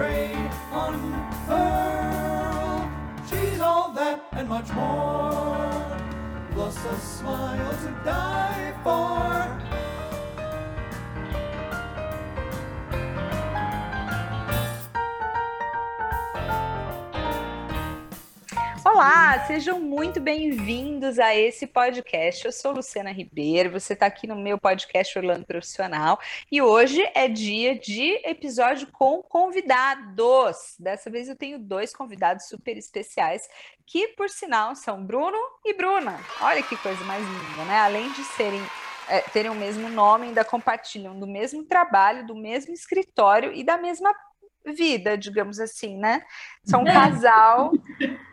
trade unfurl. She's all that and much more, plus a smile to die for. Olá, sejam muito bem-vindos a esse podcast. Eu sou Luciana Ribeiro, você está aqui no meu podcast Orlando Profissional e hoje é dia de episódio com convidados. Dessa vez eu tenho dois convidados super especiais que, por sinal, são Bruno e Bruna. Olha que coisa mais linda, né? Além de serem é, terem o mesmo nome, ainda compartilham do mesmo trabalho, do mesmo escritório e da mesma vida, digamos assim, né? São um casal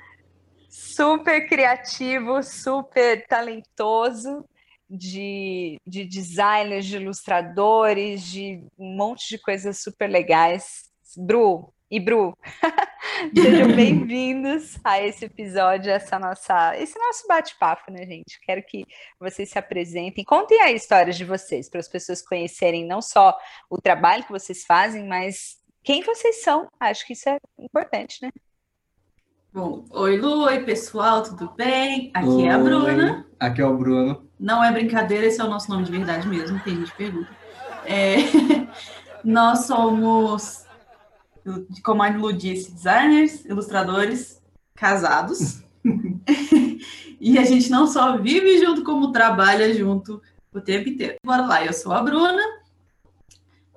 super criativo, super talentoso, de, de designers, de ilustradores, de um monte de coisas super legais. Bru e Bru, sejam bem-vindos a esse episódio, essa nossa, esse nosso bate-papo, né, gente? Quero que vocês se apresentem, contem a história de vocês, para as pessoas conhecerem não só o trabalho que vocês fazem, mas quem vocês são. Acho que isso é importante, né? Bom, oi Lu, oi pessoal, tudo bem? Aqui oi, é a Bruna. Aqui é o Bruno. Não é brincadeira, esse é o nosso nome de verdade mesmo, tem gente pergunta. É, nós somos, como a Lu disse, designers, ilustradores, casados. e a gente não só vive junto, como trabalha junto o tempo inteiro. Bora lá, eu sou a Bruna,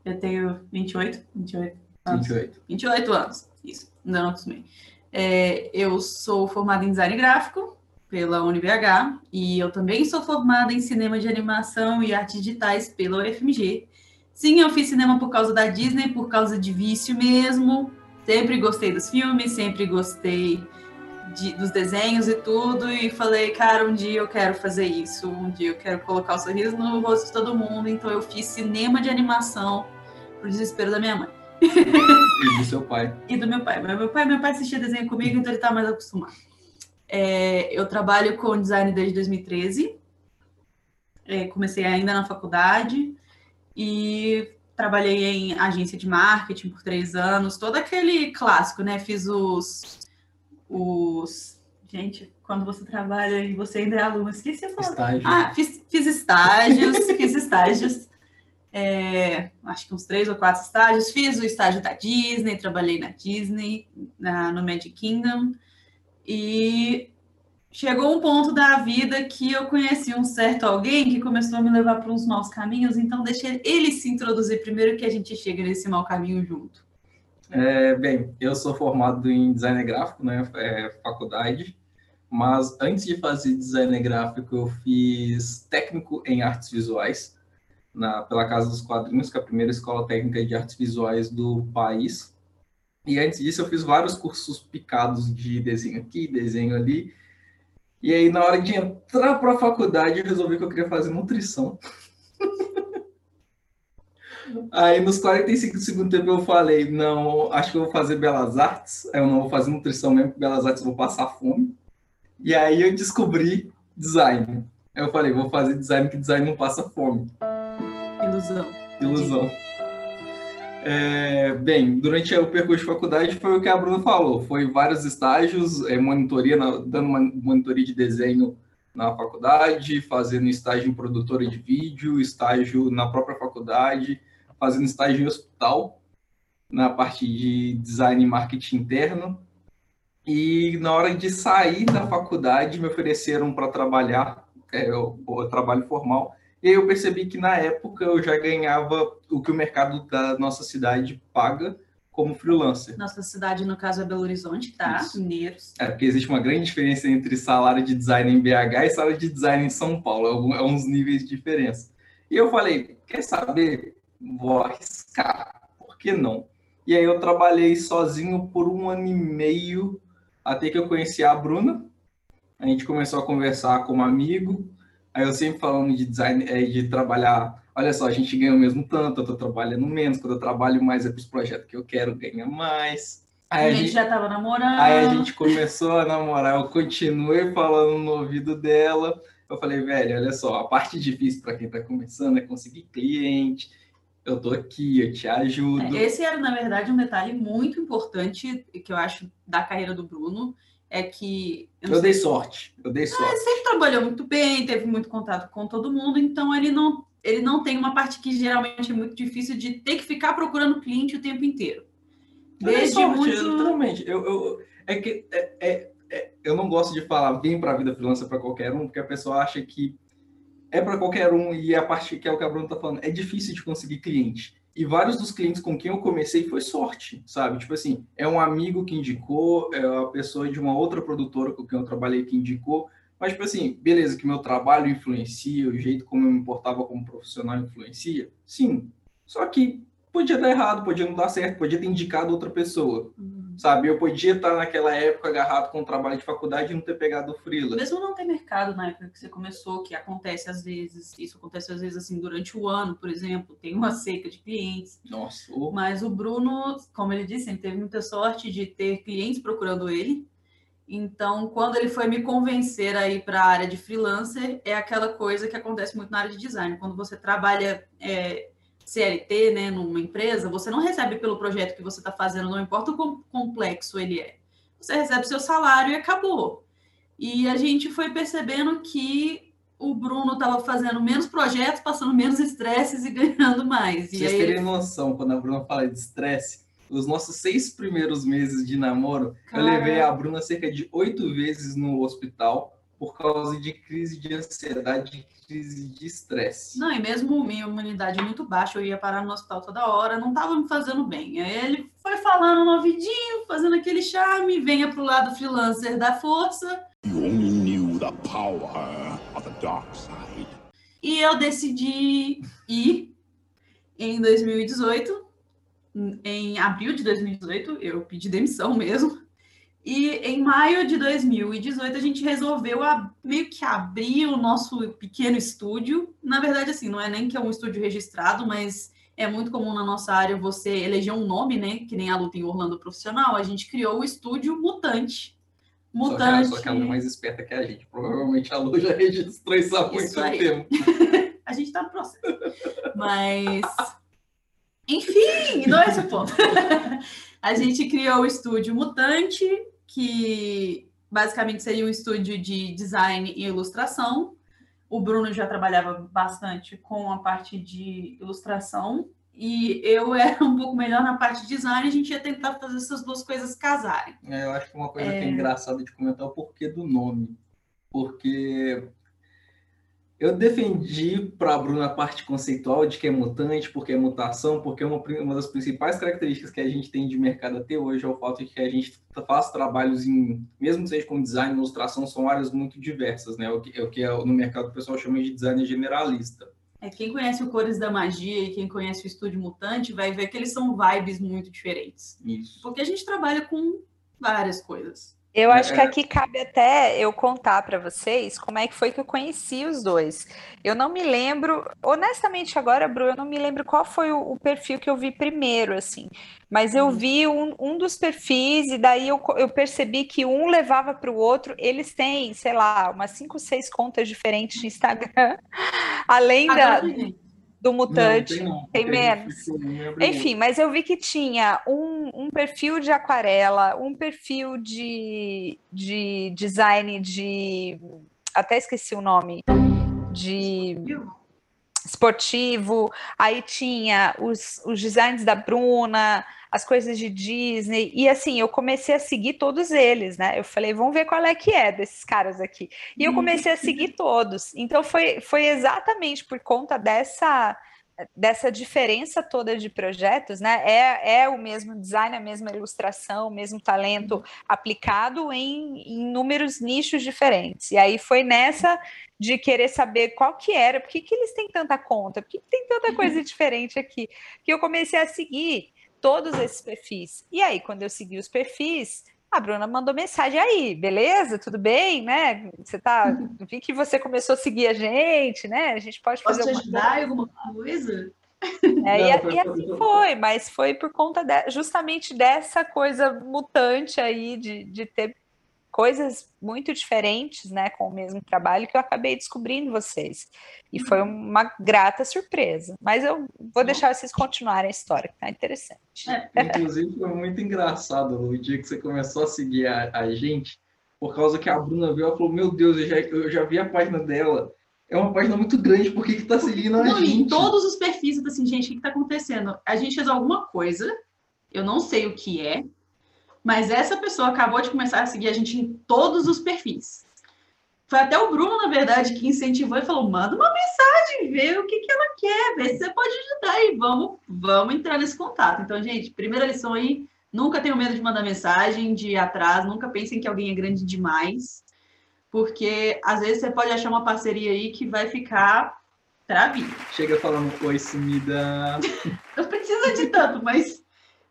eu tenho 28, 28 anos. 28. 28 anos, isso, ainda não acostumei. É, eu sou formada em design gráfico pela UniBH e eu também sou formada em cinema de animação e artes digitais pela UFMG. Sim, eu fiz cinema por causa da Disney, por causa de vício mesmo. Sempre gostei dos filmes, sempre gostei de, dos desenhos e tudo. E falei, cara, um dia eu quero fazer isso. Um dia eu quero colocar o sorriso no rosto de todo mundo. Então eu fiz cinema de animação pro desespero da minha mãe. E do seu pai. E do meu pai. Meu pai, meu pai assistia desenho comigo, então ele está mais acostumado. É, eu trabalho com design desde 2013. É, comecei ainda na faculdade e trabalhei em agência de marketing por três anos. Todo aquele clássico, né? Fiz os... os... Gente, quando você trabalha e você ainda é aluno, esqueci a palavra. Estágio. Ah, fiz, fiz estágios, fiz estágios é, acho que uns três ou quatro estágios. Fiz o estágio da Disney, trabalhei na Disney, na, no Magic Kingdom, e chegou um ponto da vida que eu conheci um certo alguém que começou a me levar para uns maus caminhos, então deixei ele se introduzir primeiro que a gente chega nesse mau caminho junto. É, bem, eu sou formado em design gráfico, né, é, faculdade, mas antes de fazer design gráfico eu fiz técnico em artes visuais, na, pela Casa dos Quadrinhos, que é a primeira escola técnica de artes visuais do país. E antes disso eu fiz vários cursos picados de desenho aqui, desenho ali. E aí na hora de entrar para a faculdade eu resolvi que eu queria fazer nutrição. Aí nos 45 segundos tempo eu falei, não, acho que eu vou fazer belas artes, eu não vou fazer nutrição mesmo, porque belas artes eu vou passar fome. E aí eu descobri design. Eu falei, vou fazer design, que design não passa fome. Ilusão. Ilusão. É, bem, durante o percurso de faculdade foi o que a Bruna falou, foi vários estágios, é, monitoria, na, dando uma monitoria de desenho na faculdade, fazendo estágio em produtora de vídeo, estágio na própria faculdade, fazendo estágio em hospital, na parte de design e marketing interno. E na hora de sair da faculdade, me ofereceram para trabalhar, é, o, o trabalho formal, e aí eu percebi que na época eu já ganhava o que o mercado da nossa cidade paga como freelancer. Nossa cidade, no caso, é Belo Horizonte, tá? Isso. Mineiros. É, porque existe uma grande diferença entre salário de design em BH e salário de design em São Paulo. É, é uns níveis de diferença. E eu falei, quer saber? Vou arriscar. Por que não? E aí eu trabalhei sozinho por um ano e meio, até que eu conheci a Bruna. A gente começou a conversar como amigo. Aí eu sempre falando de design, é, de trabalhar, olha só, a gente ganha o mesmo tanto, eu tô trabalhando menos, quando eu trabalho mais é para os projetos que eu quero ganhar mais. Aí a, gente, gente já tava namorando. Aí a gente começou a namorar, eu continuei falando no ouvido dela. Eu falei, velho, olha só, a parte difícil para quem está começando é conseguir cliente, Eu tô aqui, eu te ajudo. É, esse era, na verdade, um detalhe muito importante que eu acho da carreira do Bruno, é que... Eu, eu dei sorte, eu dei sorte. ele sempre trabalhou muito bem, teve muito contato com todo mundo, então ele não, ele não tem uma parte que geralmente é muito difícil de ter que ficar procurando cliente o tempo inteiro. Desde sorte, muito... Exatamente. Eu, eu, é que é, é, é, eu não gosto de falar vem para a vida freelancer para qualquer um, porque a pessoa acha que é para qualquer um e a parte que é o que a Bruna está falando, é difícil de conseguir cliente. E vários dos clientes com quem eu comecei foi sorte, sabe? Tipo assim, é um amigo que indicou, é a pessoa de uma outra produtora com quem eu trabalhei que indicou, mas, tipo assim, beleza, que meu trabalho influencia, o jeito como eu me importava como profissional influencia, sim. Só que podia dar errado, podia não dar certo, podia ter indicado outra pessoa. Uhum. Sabe? Eu podia estar naquela época agarrado com o trabalho de faculdade e não ter pegado o freela. Mesmo não ter mercado na época que você começou, que acontece às vezes, isso acontece às vezes assim durante o ano, por exemplo, tem uma seca de clientes. Nossa. Mas o Bruno, como ele disse, ele teve muita sorte de ter clientes procurando ele. Então, quando ele foi me convencer a ir para a área de freelancer, é aquela coisa que acontece muito na área de design. Quando você trabalha é, CLT, né, numa empresa, você não recebe pelo projeto que você está fazendo, não importa o quão complexo ele é. Você recebe seu salário e acabou. E a gente foi percebendo que o Bruno estava fazendo menos projetos, passando menos estresses e ganhando mais. Vocês aí... terem noção, quando a Bruna fala de estresse, os nossos seis primeiros meses de namoro, eu levei a Bruna cerca de oito vezes no hospital por causa de crise de ansiedade, crise de estresse. Não, e mesmo minha imunidade muito baixa, eu ia parar no hospital toda hora, não estava me fazendo bem. Aí ele foi falando no ouvidinho, fazendo aquele charme, venha pro lado freelancer da força. You only knew the power of the dark side. E eu decidi ir em 2018, em abril de 2018, eu pedi demissão mesmo. E em maio de 2018 a gente resolveu a, meio que abrir o nosso pequeno estúdio. Na verdade, assim, não é nem que é um estúdio registrado, mas é muito comum na nossa área você eleger um nome, né? Que nem a luta em Orlando profissional. A gente criou o estúdio Mutante. Mutante. Só que, só que ela é mais esperta que a gente. Provavelmente a Lu já registrou isso há muito isso tempo. a gente tá no processo. Mas. Enfim, não é esse ponto. a gente criou o estúdio Mutante que basicamente seria um estúdio de design e ilustração. O Bruno já trabalhava bastante com a parte de ilustração e eu era um pouco melhor na parte de design. A gente ia tentar fazer essas duas coisas casarem. É, eu acho que uma coisa é... que é engraçada de comentar é o porquê do nome. Porque eu defendi para a Bruna a parte conceitual de que é mutante, porque é mutação, porque uma, uma das principais características que a gente tem de mercado até hoje é o fato de que a gente faz trabalhos em, mesmo que seja com design e ilustração, são áreas muito diversas, né? O que, é o que é, no mercado o pessoal chama de design generalista. É, quem conhece o Cores da Magia e quem conhece o Estúdio Mutante vai ver que eles são vibes muito diferentes. Isso. Porque a gente trabalha com várias coisas. Eu acho que é. aqui cabe até eu contar para vocês como é que foi que eu conheci os dois. Eu não me lembro, honestamente agora, Bru, eu não me lembro qual foi o, o perfil que eu vi primeiro, assim. Mas eu uhum. vi um, um dos perfis e daí eu, eu percebi que um levava para o outro. Eles têm, sei lá, umas cinco, seis contas diferentes de Instagram, além da do mutante, não, tem, tem, menos. Enfim, mas eu vi que tinha um, um perfil de aquarela, um perfil de, de design de. Até esqueci o nome. De esportivo, aí tinha os, os designs da Bruna, as coisas de Disney, e assim, eu comecei a seguir todos eles, né? Eu falei, vamos ver qual é que é desses caras aqui. E eu comecei a seguir todos. Então foi, foi exatamente por conta dessa dessa diferença toda de projetos, né? É, é o mesmo design, a mesma ilustração, o mesmo talento aplicado em, em inúmeros nichos diferentes. E aí foi nessa de querer saber qual que era, por que, que eles têm tanta conta, por que, que tem tanta coisa diferente aqui, que eu comecei a seguir todos esses perfis. E aí, quando eu segui os perfis, a Bruna mandou mensagem aí, beleza? Tudo bem, né? Você tá. Vi que você começou a seguir a gente, né? A gente pode fazer. Posso te ajudar em alguma coisa? É, Não, e, e, assim foi, mas foi por conta de, justamente dessa coisa mutante aí de, de ter coisas muito diferentes, né, com o mesmo trabalho que eu acabei descobrindo vocês. E foi uma grata surpresa. Mas eu vou deixar vocês continuarem a história, que tá interessante. É, inclusive, foi muito engraçado no dia que você começou a seguir a, a gente, por causa que a Bruna veio e falou: Meu Deus, eu já, eu já vi a página dela. É uma página muito grande, por que, que tá seguindo a Não, gente? em todos os perfis, assim, gente, o que, que tá acontecendo? A gente fez alguma coisa, eu não sei o que é, mas essa pessoa acabou de começar a seguir a gente em todos os perfis. Foi até o Bruno, na verdade, que incentivou e falou: manda uma mensagem, vê o que, que ela quer, vê se você pode ajudar e vamos, vamos entrar nesse contato. Então, gente, primeira lição aí: nunca tenham medo de mandar mensagem, de ir atrás, nunca pensem que alguém é grande demais, porque às vezes você pode achar uma parceria aí que vai ficar travinho. Chega falando, oi, sumida. Não precisa de tanto, mas,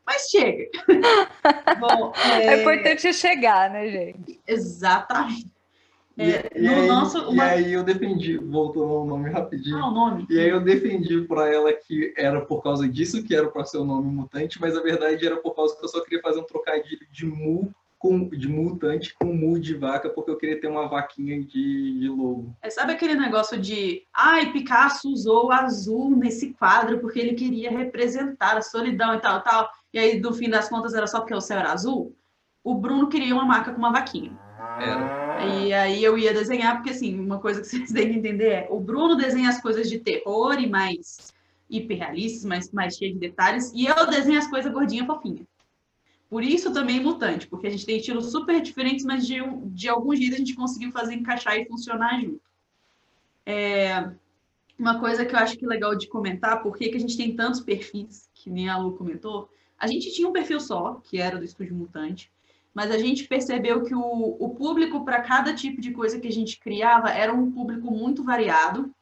mas chega. Bom, É é, importante chegar, né, gente? Exatamente. E, É, e no aí, nosso- e uma- aí eu defendi, voltou ao nome rapidinho. Ah, o nome. E aí eu defendi pra ela que era por causa disso que era para ser o nome mutante, mas a verdade era por causa que eu só queria fazer um trocadilho de mu com de mutante com mu de vaca, porque eu queria ter uma vaquinha de, de lobo. É, sabe aquele negócio de ai, Picasso usou azul nesse quadro porque ele queria representar a solidão e tal, tal. E aí, no fim das contas, era só porque o céu era azul? O Bruno queria uma marca com uma vaquinha. Era. E aí eu ia desenhar, porque assim, uma coisa que vocês têm que entender é, o Bruno desenha as coisas de terror e mais hiperrealistas, mais, mais cheio de detalhes, e eu desenho as coisas gordinha fofinha. Por isso também mutante, porque a gente tem estilos super diferentes, mas de, de algum jeito a gente conseguiu fazer encaixar e funcionar junto. É, uma coisa que eu acho que é legal de comentar, por que a gente tem tantos perfis, que nem a Lu comentou, a gente tinha um perfil só, que era do Estúdio Mutante, mas a gente percebeu que o, o público para cada tipo de coisa que a gente criava era um público muito variado.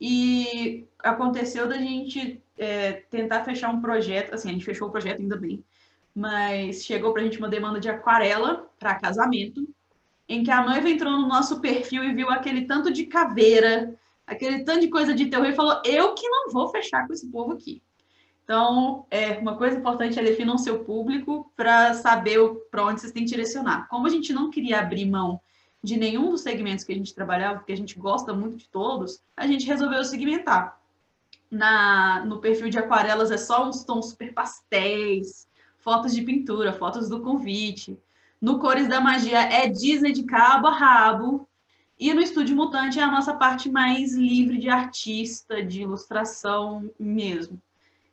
E aconteceu da gente é, tentar fechar um projeto, assim, a gente fechou o projeto ainda bem, mas chegou para a gente uma demanda de aquarela para casamento, em que a noiva entrou no nosso perfil e viu aquele tanto de caveira, aquele tanto de coisa de terror e falou: Eu que não vou fechar com esse povo aqui. Então, é, uma coisa importante é definir o seu público para saber para onde vocês têm que direcionar. Como a gente não queria abrir mão de nenhum dos segmentos que a gente trabalhava, porque a gente gosta muito de todos, a gente resolveu segmentar. Na, no perfil de aquarelas é só uns tons super pastéis, fotos de pintura, fotos do convite. No Cores da Magia é Disney de cabo a rabo. E no Estúdio Mutante é a nossa parte mais livre de artista, de ilustração mesmo.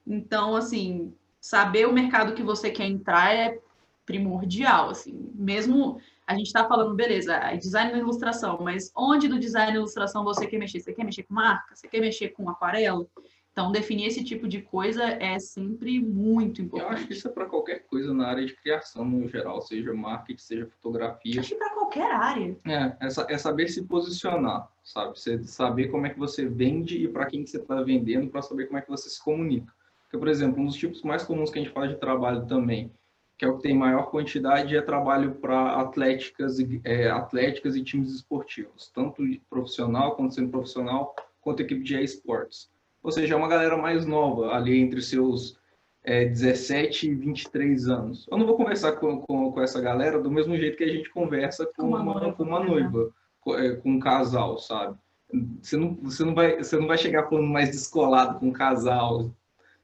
Então, assim, saber o mercado que você quer entrar é primordial, assim. Mesmo a gente está falando, beleza, é design e ilustração, mas onde do design e ilustração você quer mexer? Você quer mexer com marca? Você quer mexer com aquarela? Então, definir esse tipo de coisa é sempre muito Eu importante. acho que isso é para qualquer coisa na área de criação no geral, seja marketing, seja fotografia. Acho que para qualquer área. É, é, é saber se posicionar, sabe? Você saber como é que você vende e para quem que você está vendendo, para saber como é que você se comunica. Porque, por exemplo, um dos tipos mais comuns que a gente faz de trabalho também, que é o que tem maior quantidade, é trabalho para atléticas, e- é, atléticas e times esportivos, tanto profissional, quanto sendo profissional, quanto equipe de esportes. Ou seja, é uma galera mais nova, ali entre seus é, 17 e 23 anos. Eu não vou conversar com, com, com essa galera do mesmo jeito que a gente conversa com, uma uma, noiva, com uma noiva, com, é, com um casal, sabe? Você não, você, não vai, você não vai chegar falando mais descolado com um casal,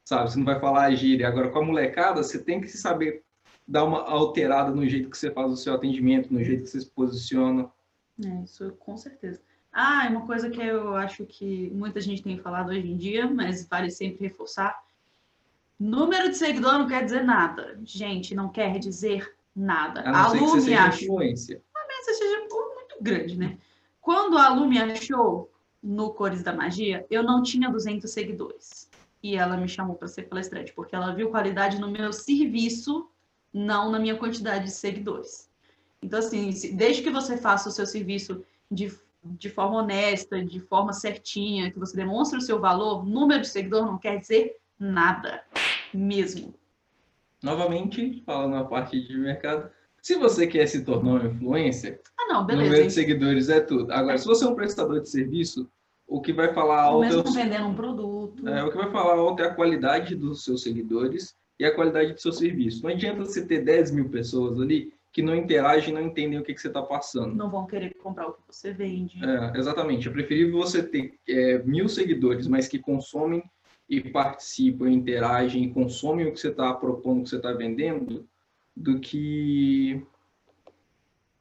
sabe? Você não vai falar gíria. Agora, com a molecada, você tem que saber dar uma alterada no jeito que você faz o seu atendimento, no jeito que você se posiciona. É, isso com certeza. Ah, é uma coisa que eu acho que muita gente tem falado hoje em dia, mas vale sempre reforçar. Número de seguidor não quer dizer nada. Gente, não quer dizer nada. A ser que seja achou. influência. Talvez seja muito grande, né? Quando a Lu me achou no Cores da Magia, eu não tinha 200 seguidores. E ela me chamou para ser palestrante, porque ela viu qualidade no meu serviço, não na minha quantidade de seguidores. Então, assim, desde que você faça o seu serviço de, de forma honesta, de forma certinha, que você demonstre o seu valor, número de seguidor não quer dizer nada. Mesmo. Novamente, falando na parte de mercado, se você quer se tornar uma influencer, Ah, não, número beleza. de seguidores é tudo. Agora, se você é um prestador de serviço, o que vai falar é, mesmo o- vendendo um produto. É, o que vai falar alto é a qualidade dos seus seguidores e a qualidade do seu serviço. Não adianta você ter 10 mil pessoas ali que não interagem, não entendem o que, que você está passando. Não vão querer comprar o que você vende. É, exatamente. É preferível você ter é, mil seguidores, mas que consomem e participam, interagem, consomem o que você está propondo, o que você está vendendo, do que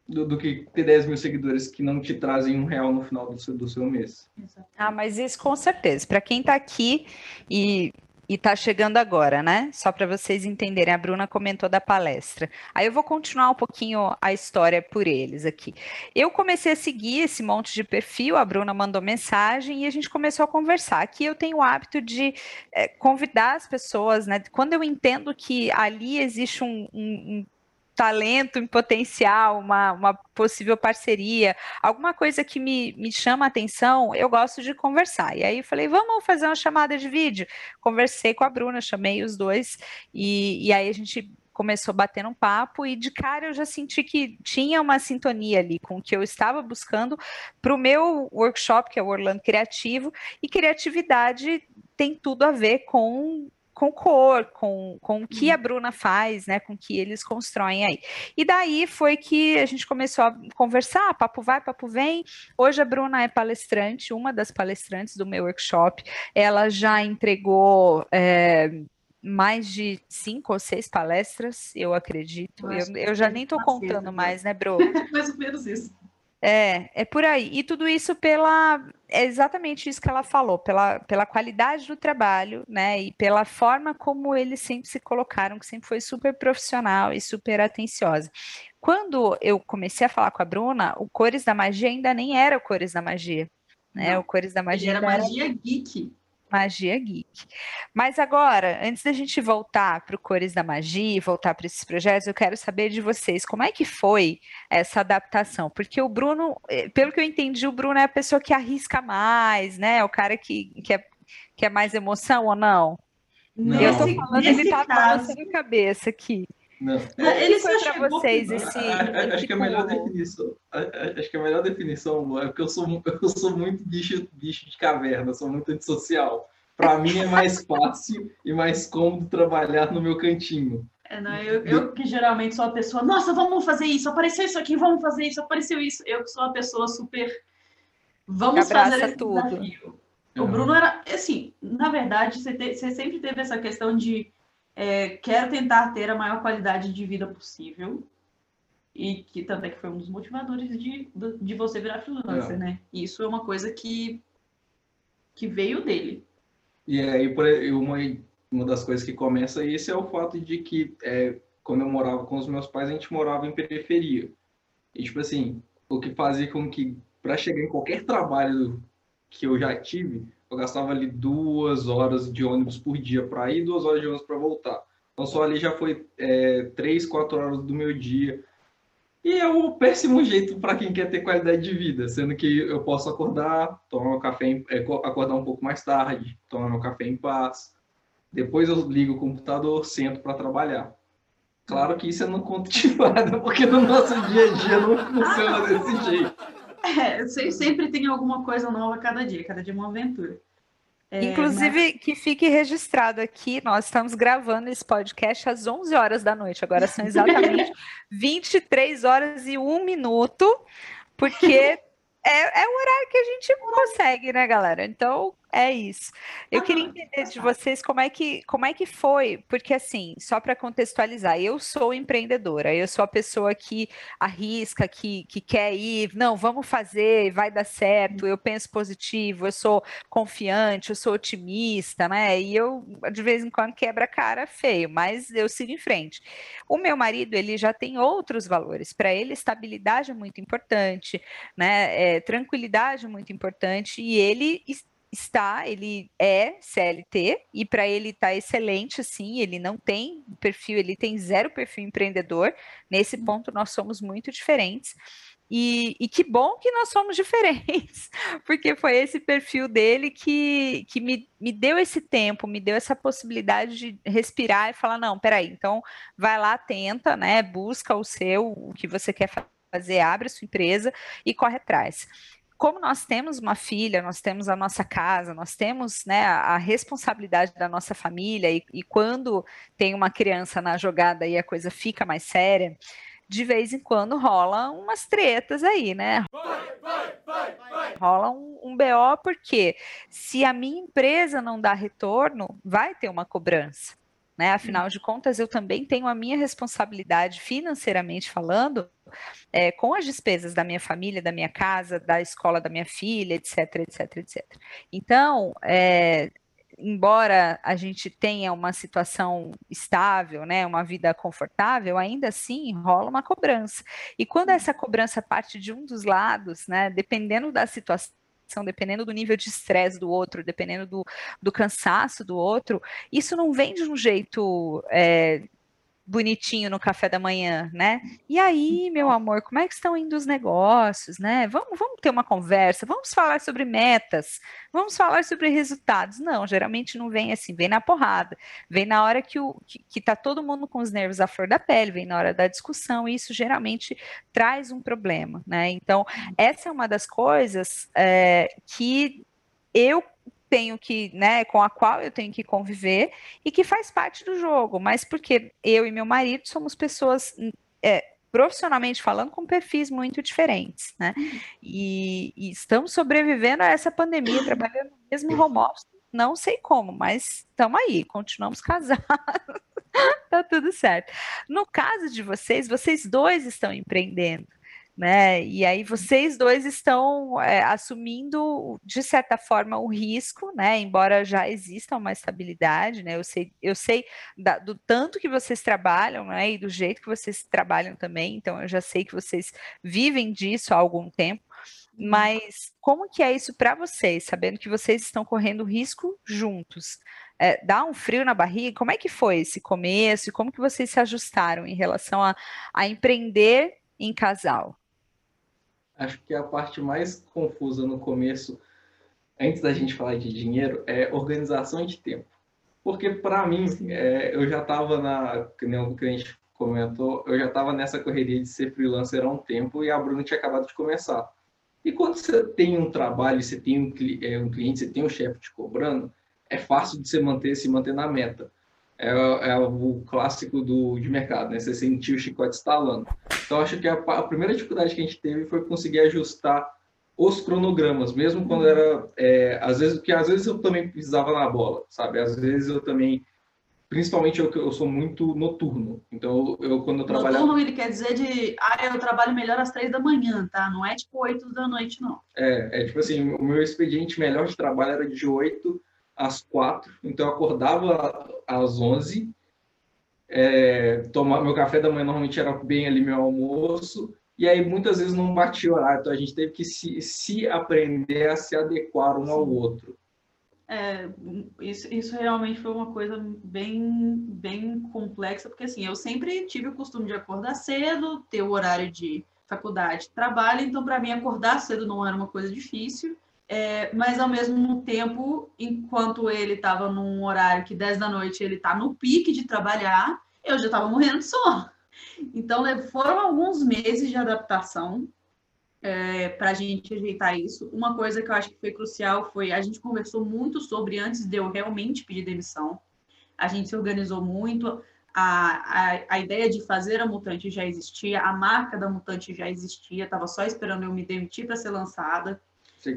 do, do, que ter 10 mil seguidores que não te trazem um real no final do seu, do seu mês. Ah, mas isso com certeza. Para quem está aqui e e está chegando agora, né? Só para vocês entenderem, a Bruna comentou da palestra. Aí eu vou continuar um pouquinho a história por eles aqui. Eu comecei a seguir esse monte de perfil, a Bruna mandou mensagem e a gente começou a conversar. Aqui eu tenho o hábito de é, convidar as pessoas, né? Quando eu entendo que ali existe um, um, um talento em potencial, uma, uma possível parceria, alguma coisa que me, me chama a atenção, eu gosto de conversar. E aí eu falei, vamos fazer uma chamada de vídeo. Conversei com a Bruna, chamei os dois, e, e aí a gente começou batendo um papo e de cara eu já senti que tinha uma sintonia ali com o que eu estava buscando para o meu workshop, que é o Orlando Criativo, e criatividade tem tudo a ver com com cor, com, com o que a uhum. Bruna faz, né, com o que eles constroem aí. E daí foi que a gente começou a conversar, papo vai, papo vem. Hoje a Bruna é palestrante, uma das palestrantes do meu workshop. Ela já entregou é, mais de cinco ou seis palestras, eu acredito. Eu, eu já nem estou contando mais, né, Bro? mais ou menos isso. É, é por aí. E tudo isso pela. É exatamente isso que ela falou, pela, pela qualidade do trabalho, né? E pela forma como eles sempre se colocaram, que sempre foi super profissional e super atenciosa. Quando eu comecei a falar com a Bruna, o Cores da Magia ainda nem era o Cores da Magia. Né? Não, o Cores da Magia era magia era... geek. Magia Geek. Mas agora, antes da gente voltar para o Cores da Magia e voltar para esses projetos, eu quero saber de vocês como é que foi essa adaptação? Porque o Bruno, eh, pelo que eu entendi, o Bruno é a pessoa que arrisca mais, né? É o cara que, que, é, que é mais emoção ou não? não. Eu estou falando, ele tá balançando a cabeça aqui. Não. É, ele foi para vocês esse. Acho que a melhor definição, acho que a melhor definição é porque eu sou, eu sou muito bicho, bicho de caverna, sou muito antissocial. Para mim é mais fácil e mais cômodo trabalhar no meu cantinho. É, não, eu, eu, que geralmente sou a pessoa, nossa, vamos fazer isso, apareceu isso aqui, vamos fazer isso, apareceu isso. Eu que sou a pessoa super. Vamos fazer esse tudo. desafio. O Bruno era, assim, na verdade, você, te, você sempre teve essa questão de é, quero tentar ter a maior qualidade de vida possível. E que tanto é que foi um dos motivadores de, de você virar freelancer, é. né? E isso é uma coisa que, que veio dele. E aí, uma, uma das coisas que começa isso é o fato de que, é, quando eu morava com os meus pais, a gente morava em periferia. E, tipo assim, o que fazia com que, para chegar em qualquer trabalho que eu já tive, eu gastava ali duas horas de ônibus por dia para ir, duas horas de ônibus para voltar. Então só ali já foi é, três, quatro horas do meu dia. E é um péssimo jeito para quem quer ter qualidade de vida, sendo que eu posso acordar, tomar meu café, em, é, acordar um pouco mais tarde, tomar meu café em paz. Depois eu ligo o computador, sento para trabalhar. Claro que isso é não conta de nada, porque no nosso dia a dia não funciona desse jeito. É, sempre tem alguma coisa nova cada dia, cada dia uma aventura. É, Inclusive, mas... que fique registrado aqui, nós estamos gravando esse podcast às 11 horas da noite, agora são exatamente 23 horas e 1 minuto, porque é, é o horário que a gente consegue, né, galera? Então, é isso. Eu queria entender de vocês como é que, como é que foi, porque assim, só para contextualizar, eu sou empreendedora, eu sou a pessoa que arrisca, que, que quer ir, não, vamos fazer, vai dar certo, eu penso positivo, eu sou confiante, eu sou otimista, né? E eu, de vez em quando, quebra a cara feio, mas eu sigo em frente. O meu marido, ele já tem outros valores. Para ele, estabilidade é muito importante, né? É, tranquilidade é muito importante, e ele está, ele é CLT e para ele está excelente, assim, ele não tem perfil, ele tem zero perfil empreendedor. Nesse hum. ponto nós somos muito diferentes. E, e, que bom que nós somos diferentes, porque foi esse perfil dele que, que me, me deu esse tempo, me deu essa possibilidade de respirar e falar, não, peraí, então vai lá, tenta, né? Busca o seu, o que você quer fazer, abre a sua empresa e corre atrás como nós temos uma filha, nós temos a nossa casa, nós temos né, a, responsabilidade da nossa família, e, e, quando tem uma criança na jogada e a coisa fica mais séria, de vez em quando rola umas tretas aí, né? Rola um, um BO porque se a minha empresa não dá retorno, vai ter uma cobrança. Né? Afinal de contas, eu também tenho a minha responsabilidade financeiramente falando é, com as despesas da minha família, da minha casa, da escola da minha filha, etc, etc, etc. Então, é, embora a gente tenha uma situação estável, né, uma vida confortável, ainda assim rola uma cobrança. E quando essa cobrança parte de um dos lados, né, dependendo da situação, dependendo do nível de estresse do outro, dependendo do, do cansaço do outro, isso não vem de um jeito é, bonitinho no café da manhã, né? E aí, meu amor, como é que estão indo os negócios, né? Vamos, vamos ter uma conversa, vamos falar sobre metas, vamos falar sobre resultados. Não, geralmente não vem assim, vem na porrada, vem na hora que, o, que, que tá todo mundo com os nervos à flor da pele, vem na hora da discussão, e isso geralmente traz um problema, né? Então, essa é uma das coisas é, que eu tenho que, né, com a qual eu tenho que conviver e que faz parte do jogo, mas porque eu e meu marido somos pessoas é, profissionalmente falando com perfis muito diferentes, né? E, e, estamos sobrevivendo a essa pandemia, trabalhando mesmo home office, não sei como, mas estamos aí, continuamos casados. tá tudo certo. No caso de vocês, vocês dois estão empreendendo né? E aí vocês dois estão é, assumindo, de certa forma, o risco, né? Embora já exista uma estabilidade, né? Eu sei, eu sei da, do tanto que vocês trabalham, né? E do jeito que vocês trabalham também, então eu já sei que vocês vivem disso há algum tempo. Uhum. Mas como que é isso para vocês, sabendo que vocês estão correndo risco juntos? É, dá um frio na barriga? Como é que foi esse começo e como que vocês se ajustaram em relação a, a empreender em casal? Acho que a parte mais confusa no começo, antes da gente falar de dinheiro, é organização de tempo. Porque, para mim, é, eu já estava na. Como o cliente comentou, eu já estava nessa correria de ser freelancer há um tempo e a Bruna tinha acabado de começar. E quando você tem um trabalho, você tem um, é, um cliente, você tem um chefe te cobrando, é fácil de você manter, se manter na meta é, é o clássico do, de mercado, né? Você sentiu o chicote estalando. Então, acho que a, a, primeira dificuldade que a gente teve foi conseguir ajustar os cronogramas, mesmo quando era, é, às vezes, porque às vezes eu também pisava na bola, sabe? Às vezes eu também, principalmente eu, eu sou muito noturno, então eu quando eu trabalho... Noturno ele quer dizer de, ah, eu trabalho melhor às três da manhã, tá? Não é tipo oito da noite, não. É, é tipo assim, o meu expediente melhor de trabalho era de oito às quatro, então eu acordava às onze, é, tomar meu café da manhã normalmente era bem ali meu almoço, e aí muitas vezes não batia horário, então a gente teve que se, se aprender a se adequar um Sim. ao outro. É, isso, isso realmente foi uma coisa bem, bem complexa, porque assim, eu sempre tive o costume de acordar cedo, ter o horário de faculdade, trabalho, então para mim acordar cedo não era uma coisa difícil. É, mas ao mesmo tempo, enquanto ele estava num horário que 10 da noite ele está no pique de trabalhar, eu já estava morrendo de sono. Então foram alguns meses de adaptação é, para a gente ajeitar isso. Uma coisa que eu acho que foi crucial foi a gente conversou muito sobre antes de eu realmente pedir demissão. A gente se organizou muito. A, a, a ideia de fazer a Mutante já existia, a marca da Mutante já existia, estava só esperando eu me demitir para ser lançada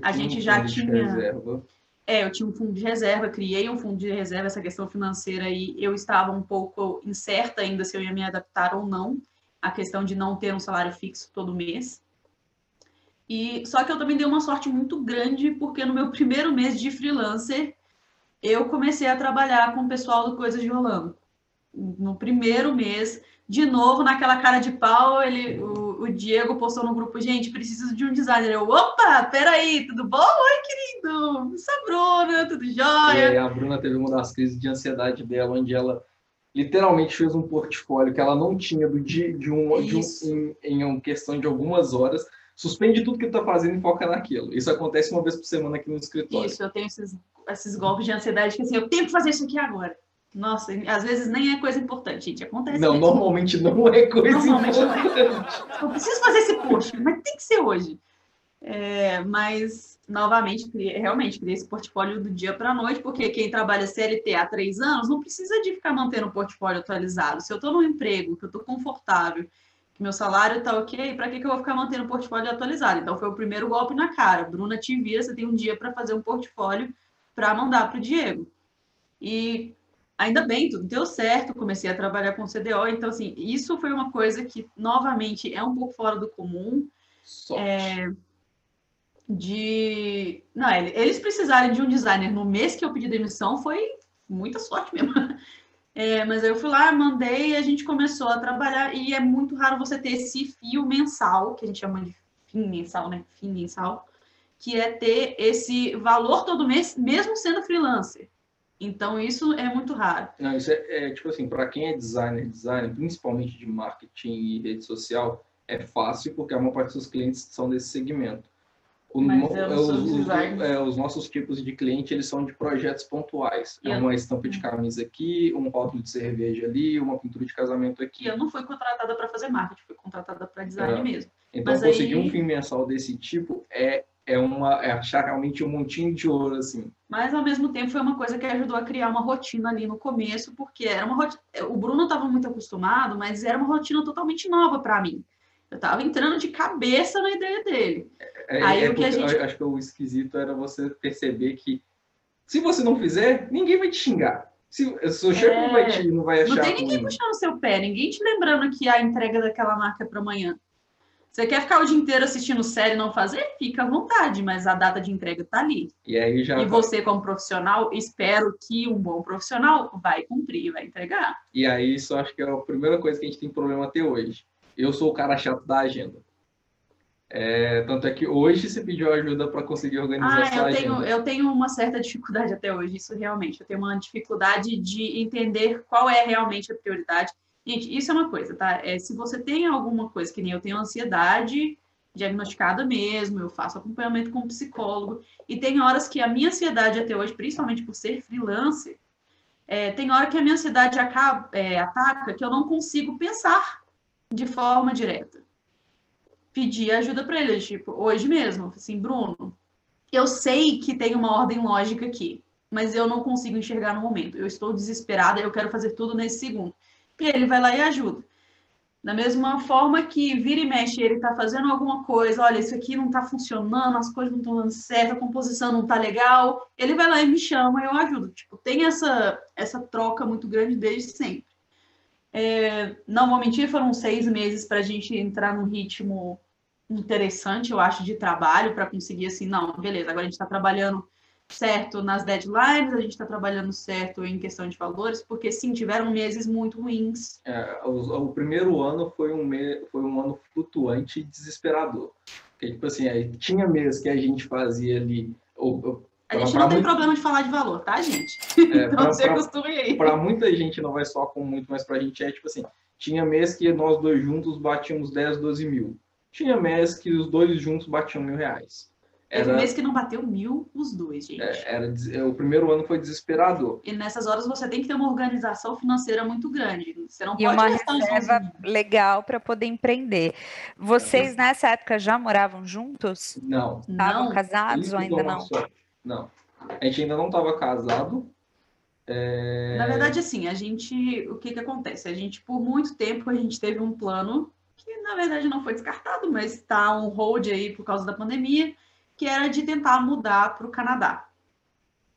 a gente um já tinha. É, eu tinha um fundo de reserva, criei um fundo de reserva, essa questão financeira aí, eu estava um pouco incerta ainda se eu ia me adaptar ou não, a questão de não ter um salário fixo todo mês. E só que eu também dei uma sorte muito grande, porque no meu primeiro mês de freelancer, eu comecei a trabalhar com o pessoal do Coisas de Rolando. No primeiro mês, de novo, naquela cara de pau, ele, o, o Diego postou no grupo, gente, preciso de um designer. Eu, opa, peraí, tudo bom? Oi, querido, isso é Bruna, tudo jóia? E a Bruna teve uma das crises de ansiedade dela, onde ela literalmente fez um portfólio que ela não tinha do dia, de um, de um em, em uma questão de algumas horas, suspende tudo que está fazendo e foca naquilo. Isso acontece uma vez por semana aqui no escritório. Isso, eu tenho esses, esses golpes de ansiedade que assim, eu tenho que fazer isso aqui agora. Nossa, às vezes nem é coisa importante, gente. Acontece. Não, mesmo. normalmente não é coisa normalmente importante. Não é. Eu preciso fazer esse post, mas tem que ser hoje. É, mas, novamente, realmente, criei esse portfólio do dia para a noite, porque quem trabalha CLT há três anos não precisa de ficar mantendo o portfólio atualizado. Se eu estou num emprego, que eu estou confortável, que meu salário tá ok, para que, que eu vou ficar mantendo o portfólio atualizado? Então foi o primeiro golpe na cara. Bruna, te vira, você tem um dia para fazer um portfólio para mandar para o Diego. E ainda bem, tudo deu certo, comecei a trabalhar com CDO, então assim, isso foi uma coisa que, novamente, é um pouco fora do comum. Sorte. É, de. Não, eles precisarem de um designer no mês que eu pedi demissão foi muita sorte mesmo. É, mas eu fui lá, mandei e a gente começou a trabalhar. E é muito raro você ter esse fio mensal, que a gente chama de fim mensal, né? Fim mensal, que é ter esse valor todo mês, mesmo sendo freelancer. Então, isso é muito raro. Não, isso é, é tipo assim, para quem é designer, designer, principalmente de marketing e rede social, é fácil porque a maior parte dos clientes são desse segmento. O, Mas eu é, os, é, os nossos tipos de cliente, eles são de projetos pontuais. É Eu- uma estampa de camisa aqui, um rótulo de cerveja ali, uma pintura de casamento E aqui. eu não fui contratada para fazer marketing, fui contratada para design É. mesmo. Então, mas conseguir aí- um fim mensal desse tipo é, é, uma, é achar realmente um montinho de ouro, assim. Mas ao mesmo tempo foi uma coisa que ajudou a criar uma rotina ali no começo, porque era uma rotina. O Bruno estava muito acostumado, mas era uma rotina totalmente nova para mim. Eu estava entrando de cabeça na ideia dele. É, Aí é o que a gente- acho que o esquisito era você perceber que se você não fizer, ninguém vai te xingar. Se o seu chefe não vai te não vai achar Não tem ninguém ruim. puxando seu pé, ninguém te lembrando que a entrega daquela marca é para amanhã. Você quer ficar o dia inteiro assistindo série e não fazer? Fica à vontade, mas a data de entrega tá ali. E aí já E você, como profissional, espero que um bom profissional vai cumprir, vai entregar. E aí isso acho que é a primeira coisa que a gente tem problema até hoje. Eu sou o cara chato da agenda. É, tanto é que hoje você pediu ajuda para conseguir organizar Ah, sua eu agenda. tenho, eu tenho uma certa dificuldade até hoje, isso realmente. Eu tenho uma dificuldade de entender qual é realmente a prioridade. Gente, isso é uma coisa, tá? É, se você tem alguma coisa, que nem eu tenho ansiedade diagnosticada mesmo, eu faço acompanhamento com um psicólogo, e tem horas que a minha ansiedade até hoje, principalmente por ser freelancer, é, tem hora que a minha ansiedade acaba, é, ataca que eu não consigo pensar de forma direta. Pedir ajuda para eles, tipo, hoje mesmo, assim, Bruno, eu sei que tem uma ordem lógica aqui, mas eu não consigo enxergar no momento. Eu estou desesperada, eu quero fazer tudo nesse segundo. E ele vai lá e ajuda. Da mesma forma que vira e mexe, ele está fazendo alguma coisa, olha, isso aqui não está funcionando, as coisas não estão dando certo, a composição não está legal, ele vai lá e me chama e eu ajudo. Tipo, tem essa, essa troca muito grande desde sempre. É, não vou mentir, foram seis meses para a gente entrar num ritmo interessante, eu acho, de trabalho, para conseguir assim, não, beleza, agora a gente está trabalhando certo nas deadlines, a gente está trabalhando certo em questão de valores, porque sim, tiveram meses muito ruins. É, o, o primeiro ano foi um, me, foi um ano flutuante e desesperador. Porque, tipo assim, aí tinha meses que a gente fazia ali. Ou, ou, A gente não tem muito- problema de falar de valor, tá, gente? é, Então pra- pra- acostume aí. para muita gente não vai soar com muito, mas para a gente é tipo assim: tinha mês que nós dois juntos batíamos 10, 12 mil. Tinha mês que os dois juntos batiam mil reais. Teve um Era, mês que não bateu mil os dois, gente. é, era, é, o primeiro ano foi desesperador. E nessas horas você tem que ter uma organização financeira muito grande. Você não E pode uma reserva seus- legal para poder empreender. Vocês nessa época já moravam juntos? Não. Estavam Não, casados isso ou ainda não? sorte. Não. A gente ainda não estava casado. É, Na verdade, assim, a gente, o que que acontece? A gente, por muito tempo, a gente teve um plano que, na verdade, não foi descartado, mas está um hold aí por causa da pandemia, que era de tentar mudar para o Canadá.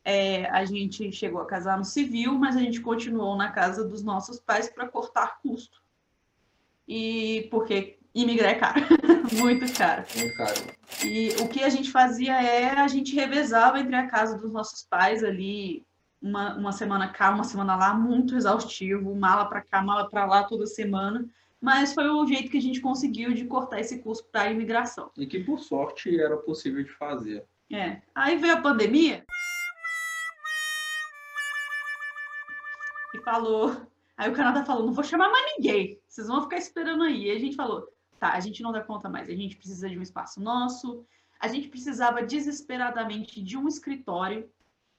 É, a gente chegou a casar no civil, mas a gente continuou na casa dos nossos pais para cortar custo. E porque imigrar é caro, muito caro. Muito caro. E o que a gente fazia é a gente revezava entre a casa dos nossos pais ali, uma, uma semana cá, uma semana lá, muito exaustivo, mala para cá, mala para lá toda semana. Mas foi o jeito que a gente conseguiu de cortar esse custo para a imigração. E que, por sorte, era possível de fazer. É. Aí veio a pandemia e falou. Aí o Canadá falou: não vou chamar mais ninguém, vocês vão ficar esperando aí. E a gente falou: tá, a gente não dá conta mais, a gente precisa de um espaço nosso, a gente precisava desesperadamente de um escritório.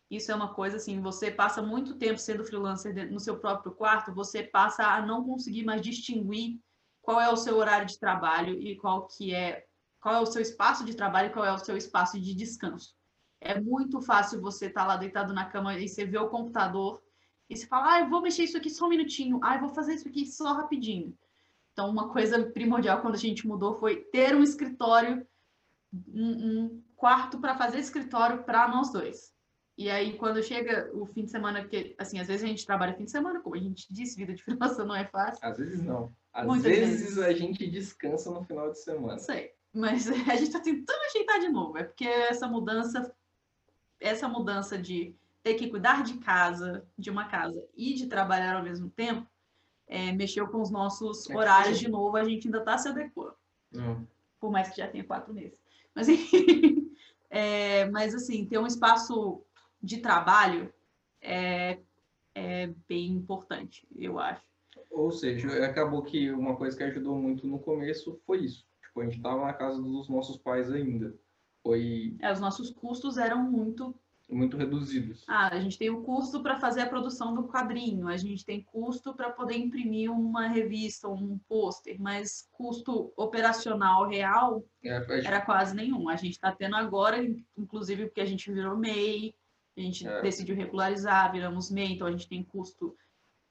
Isso é uma coisa assim, você passa muito tempo sendo freelancer no seu próprio quarto, você passa a não conseguir mais distinguir qual é o seu horário de trabalho e qual que é qual é o seu espaço de trabalho e qual é o seu espaço de descanso. É muito fácil você estar lá deitado na cama e você vê o computador e você fala, ah, eu vou mexer isso aqui só um minutinho, ah, eu vou fazer isso aqui só rapidinho. Então, uma coisa primordial quando a gente mudou foi ter um escritório, um, um quarto para fazer escritório para nós dois. E aí, quando chega o fim de semana, porque, assim, às vezes a gente trabalha fim de semana, como a gente disse, vida de freelancer não é fácil. Às vezes não. Às Muitas vezes, vezes. a gente descansa no final de semana. Não sei. Mas a gente está tentando ajeitar de novo. É porque essa mudança, essa mudança de ter que cuidar de casa, de uma casa e de trabalhar ao mesmo tempo, é, mexeu com os nossos É, horários sim. de novo. A gente ainda está se adequando. Não. por mais que já tenha quatro meses. Mas, enfim, é, mas assim, ter um espaço de trabalho é, é bem importante, eu acho. Ou seja, acabou que uma coisa que ajudou muito no começo foi isso. Tipo, a gente tava na casa dos nossos pais ainda. Foi É, os nossos custos eram muito. muito reduzidos. Ah, a gente tem o custo para fazer a produção do quadrinho, a gente tem custo para poder imprimir uma revista, um pôster, mas custo operacional real É, gente- era quase nenhum. A gente está tendo agora, inclusive porque a gente virou MEI, a gente É. decidiu regularizar, viramos MEI, então a gente tem custo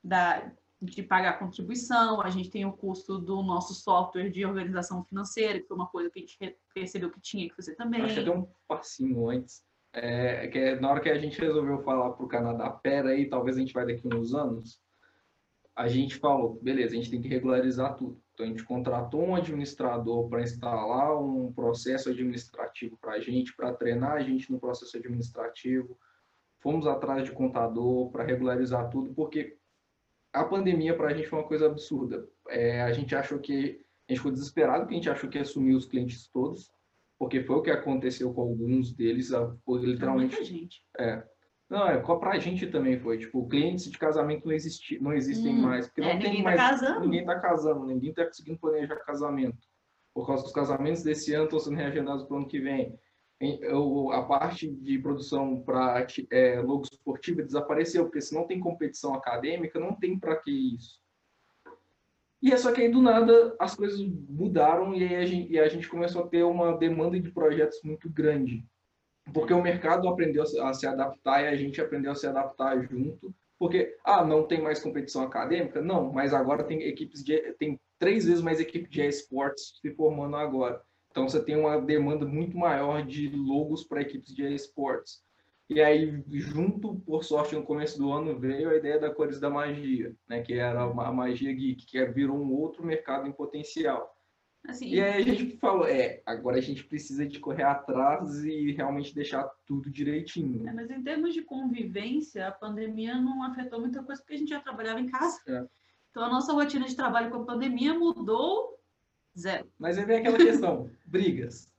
da, de pagar a contribuição, a gente tem o custo do nosso software de organização financeira, que foi uma coisa que a gente percebeu que tinha que fazer também. Acho que deu um passinho antes. É, que é, na hora que a gente resolveu falar para o Canadá, pera aí, talvez a gente vai daqui uns anos, a gente falou, beleza, a gente tem que regularizar tudo. Então a gente contratou um administrador para instalar um processo administrativo para a gente, para treinar a gente no processo administrativo. Fomos atrás de contador para regularizar tudo, porque a pandemia para a gente foi uma coisa absurda. É, a gente achou que a gente ficou desesperado, porque a gente achou que ia assumir os clientes todos porque foi o que aconteceu com alguns deles, literalmente. muita gente. Não, é pra gente também foi. Tipo, clientes de casamento não, existi, não existem Hum, mais. Porque é, não tem ninguém tá mais. casando. Ninguém tá casando, ninguém tá conseguindo planejar casamento. Por causa dos casamentos desse ano estão sendo reagendados para o ano que vem. Em- eu- a parte de produção para logo esportiva desapareceu, porque se não tem competição acadêmica, não tem para que isso. E é só que aí do nada as coisas mudaram e a gente, e a gente começou a ter uma demanda de projetos muito grande. Porque o mercado aprendeu a se adaptar e a gente aprendeu a se adaptar junto. Porque, ah, não tem mais competição acadêmica? Não, mas agora tem equipes de. tem três vezes mais equipe de esportes se formando agora. Então você tem uma demanda muito maior de logos para equipes de esportes. E aí, junto, por sorte, no começo do ano, veio a ideia da Cores da Magia, né? Que era uma- a magia geek, que virou um outro mercado em potencial. Assim, E aí a gente falou, é, agora a gente precisa de correr atrás e realmente deixar tudo direitinho. É, mas em termos de convivência, a pandemia não afetou muita coisa porque a gente já trabalhava em casa. É. Então a nossa rotina de trabalho com a pandemia mudou zero. Mas aí vem aquela questão, brigas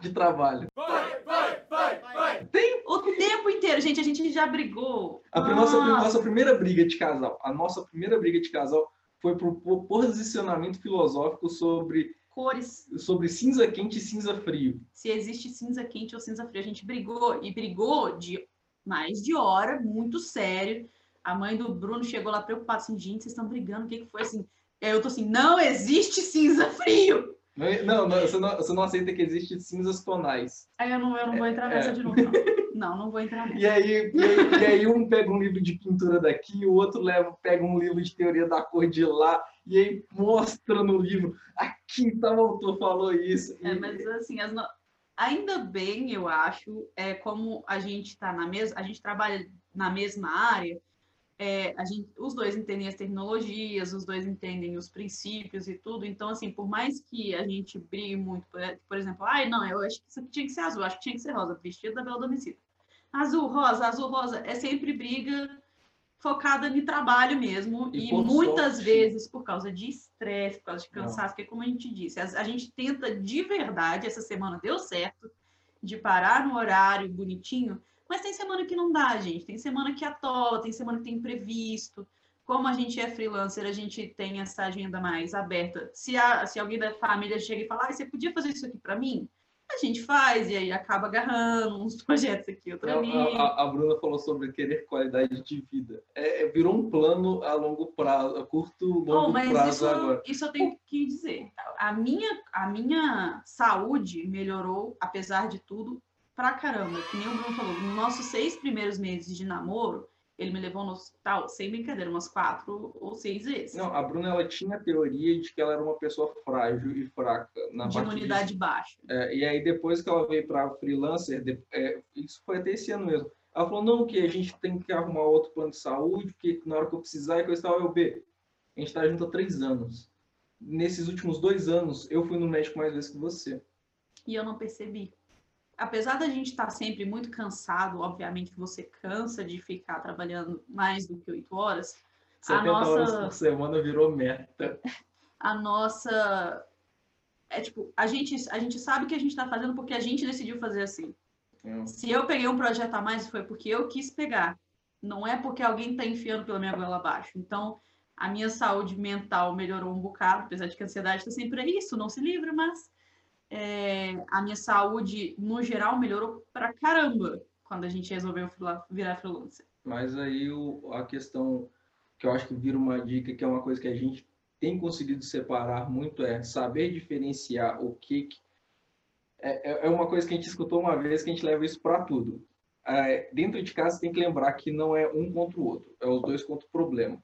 de trabalho. Vai, vai, vai, vai! O tempo inteiro, gente, a gente já brigou. A nossa, Nossa. nossa primeira briga de casal, a nossa primeira briga de casal foi por por posicionamento filosófico sobre, Cores, sobre cinza quente e cinza frio. se existe cinza quente ou cinza frio. A gente brigou e brigou de mais de hora, muito sério. A mãe do Bruno chegou lá preocupada assim, gente, vocês estão brigando, o que, que foi assim? Eu tô assim, não existe cinza frio! Não, não, você, não, você não aceita que existe cinzas tonais. Aí eu não, eu não vou entrar nessa É. de novo, não. Não, não vou entrar nessa. E aí, e aí, e aí um pega um livro de pintura daqui, o outro leva, pega um livro de teoria da cor de lá, e aí mostra no livro, aqui tal autor falou isso. É, E- mas assim, as no- ainda bem, eu acho, é como a gente está na mesma, a gente trabalha na mesma área, é, gente, os dois entendem as tecnologias, os dois entendem os princípios e tudo. Então, assim, por mais que a gente brigue muito, por, por exemplo, ai, não, eu acho que isso aqui tinha que ser azul, acho que tinha que ser rosa, vestido da Bela Adormecida. Azul, rosa, azul, rosa, é sempre briga focada em trabalho mesmo E e, muitas sorte- vezes por causa de estresse, por causa de Não. cansaço, porque como a gente disse, a, a gente tenta de verdade, essa semana deu certo, de parar no horário bonitinho, mas tem semana que não dá, gente, tem semana que atola, tem semana que tem imprevisto, como a gente é freelancer, a gente tem essa agenda mais aberta. Se, a, se alguém da família chega e fala, ah, você podia fazer isso aqui para mim? A gente faz e aí acaba agarrando uns projetos aqui, outro A, ali. a- a Bruna falou sobre querer qualidade de vida. É, é, virou um plano a longo prazo, a curto, longo Oh, mas prazo isso, agora. isso eu tenho que dizer. A minha, a minha saúde melhorou, apesar de tudo, pra caramba. Que nem o Bruno falou, nos nossos seis primeiros meses de namoro, Ele me levou no hospital, sem brincadeira, umas quatro ou seis vezes. Não, a Bruna ela tinha a teoria de que ela era uma pessoa frágil e fraca na de imunidade baixa. É, e aí, depois que ela veio para freelancer, de- é, isso foi até esse ano mesmo. Ela falou: não, que a gente tem que arrumar outro plano de saúde, porque na hora que eu precisar, e coisa tal, eu, B, a gente está junto há três anos. Nesses últimos dois anos, eu fui no médico mais vezes que você. E eu não percebi. Apesar da gente estar sempre muito cansado, obviamente que você cansa de ficar trabalhando mais do que oito horas, 70 nossa- horas por semana virou meta. a nossa. É tipo, a gente, a gente sabe que a gente está fazendo porque a gente decidiu fazer assim. Hum. Se eu peguei um projeto a mais, foi porque eu quis pegar. Não é porque alguém está enfiando pela minha goela abaixo. Então, a minha saúde mental melhorou um bocado, apesar de que a ansiedade está sempre aí, isso não se livra, mas é, a minha saúde, no geral, melhorou pra caramba quando a gente resolveu virar freelancer. Mas aí o, a questão que eu acho que vira uma dica, que é uma coisa que a gente tem conseguido separar muito, é saber diferenciar o que. que- é, é- é uma coisa que a gente escutou uma vez que a gente leva isso para tudo. É, dentro de casa, tem que lembrar que não é um contra o outro, é os dois contra o problema.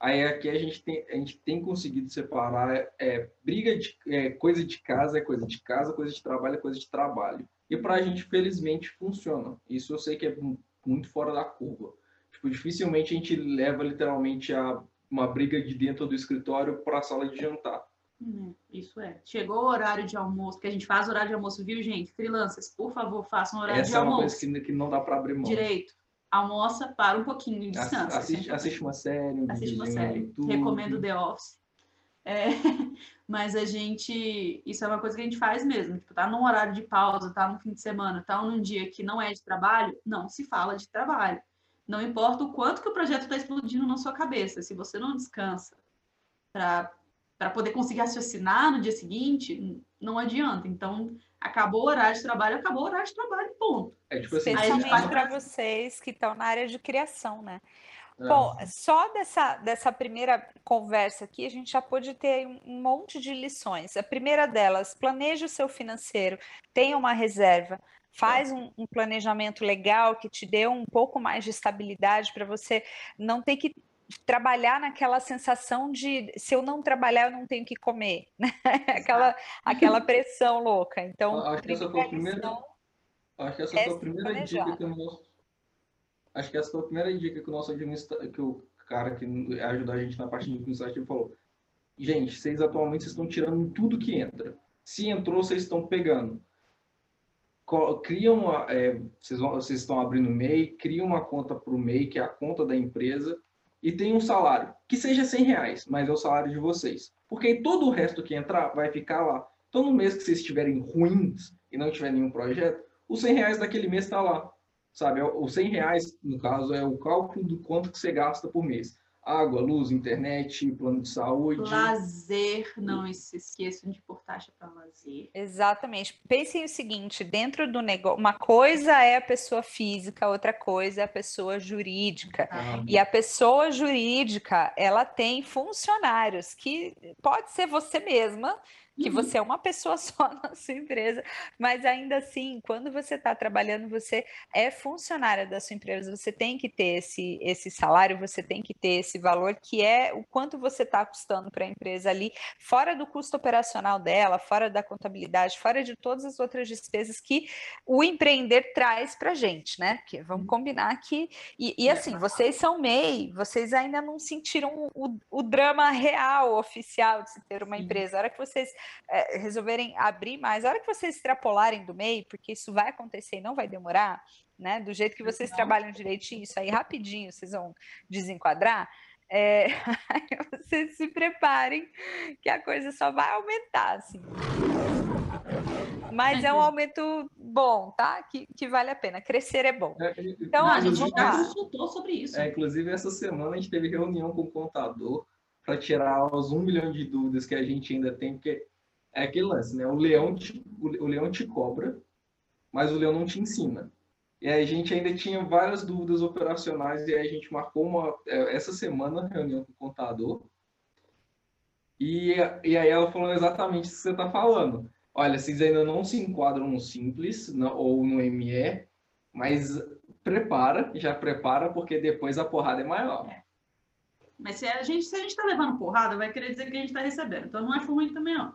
Aí aqui a gente tem, a gente tem conseguido separar é, briga de é, coisa de casa é coisa de casa, coisa de trabalho é coisa de trabalho. E para a gente, felizmente, funciona. Isso eu sei que é mu- muito fora da curva. Tipo, dificilmente a gente leva literalmente a uma briga de dentro do escritório para a sala de jantar. Hum, Isso é. Chegou o horário de almoço, porque a gente faz horário de almoço, viu, gente? Freelancers, por favor, façam horário Essa de é uma almoço. coisa que, que não dá para abrir mão. Direito. Almoça, para um pouquinho descansa. Assiste, assiste uma série, um assiste uma série. Recomendo The Office. É, mas a gente. Isso é uma coisa que a gente faz mesmo. Tipo, tá num horário de pausa, tá no fim de semana, tá num dia que não é de trabalho, não se fala de trabalho. Não importa o quanto que o projeto está explodindo na sua cabeça. Se você não descansa para poder conseguir raciocinar no dia seguinte, não adianta. Então, acabou o horário de trabalho, acabou o horário de trabalho, ponto. É tipo assim, Especialmente faz- para vocês que estão na área de criação, né? é, Bom, só dessa, dessa primeira conversa aqui, a gente já pôde ter um um monte de lições. A primeira delas, planeje o seu financeiro, tenha uma reserva, faz um, um planejamento legal que te dê um pouco mais de estabilidade para você não ter que trabalhar naquela sensação de se eu não trabalhar, eu não tenho que comer, né? Aquela, aquela pressão louca. Então, Acho que essa foi a primeira- Acho que essa É foi a primeira dica que o nosso. Acho que essa foi a primeira dica que o nosso que o cara que ajudou a gente na parte de administrativo falou. Gente, vocês atualmente vocês estão tirando tudo que entra. Se entrou, vocês estão pegando. Criam uma, é, vocês, vão- vocês estão abrindo o MEI, criam uma conta para o MEI, que é a conta da empresa, e tem um salário, que seja 100 reais, mas é o salário de vocês. Porque todo o resto que entrar vai ficar lá. Então, no mês que vocês estiverem ruins e não tiver nenhum projeto, os 100 reais daquele mês está lá. Sabe? Os 100 reais, no caso, é o cálculo do quanto que você gasta por mês. Água, luz, internet, plano de saúde. Lazer, não se esqueçam de pôr taxa para lazer. Exatamente. Pensem o seguinte: dentro do negócio, uma coisa é a pessoa física, outra coisa é a pessoa jurídica. Ah, E a pessoa jurídica, ela tem funcionários que pode ser você mesma, que Uhum. você é uma pessoa só na sua empresa, mas ainda assim, quando você está trabalhando, você é funcionária da sua empresa, você tem que ter esse, esse salário, você tem que ter esse valor, que é o quanto você está custando para a empresa ali, fora do custo operacional dela, fora da contabilidade, fora de todas as outras despesas que o empreender traz para a gente, né? Porque vamos combinar que. E, e assim, vocês são MEI, vocês ainda não sentiram o, o drama real, oficial de se ter uma empresa. A hora que vocês eh, resolverem abrir mais, a hora que vocês extrapolarem do MEI, porque isso vai acontecer e não vai demorar, né? Do jeito que vocês Não. trabalham direitinho, isso aí rapidinho vocês vão desenquadrar. É, vocês se preparem que a coisa só vai aumentar, assim. Mas é um aumento bom, tá? Que, que vale a pena. Crescer é bom. é, Então, Não, a gente já consultou sobre isso. É, inclusive, essa semana a gente teve reunião com o contador para tirar os um milhão de dúvidas que a gente ainda tem, porque é aquele lance, né? O leão te, o, o leão te cobra, mas o leão não te ensina. E aí a gente ainda tinha várias dúvidas operacionais e aí a gente marcou uma, é, essa semana reunião com o contador. E, e aí ela falou exatamente isso que você está falando. Olha, vocês ainda não se enquadram no Simples não- ou no ME, mas prepara, já prepara, porque depois a porrada é maior. É. Mas se a gente está levando porrada, vai querer dizer que a gente está recebendo. Então não é ruim também, não.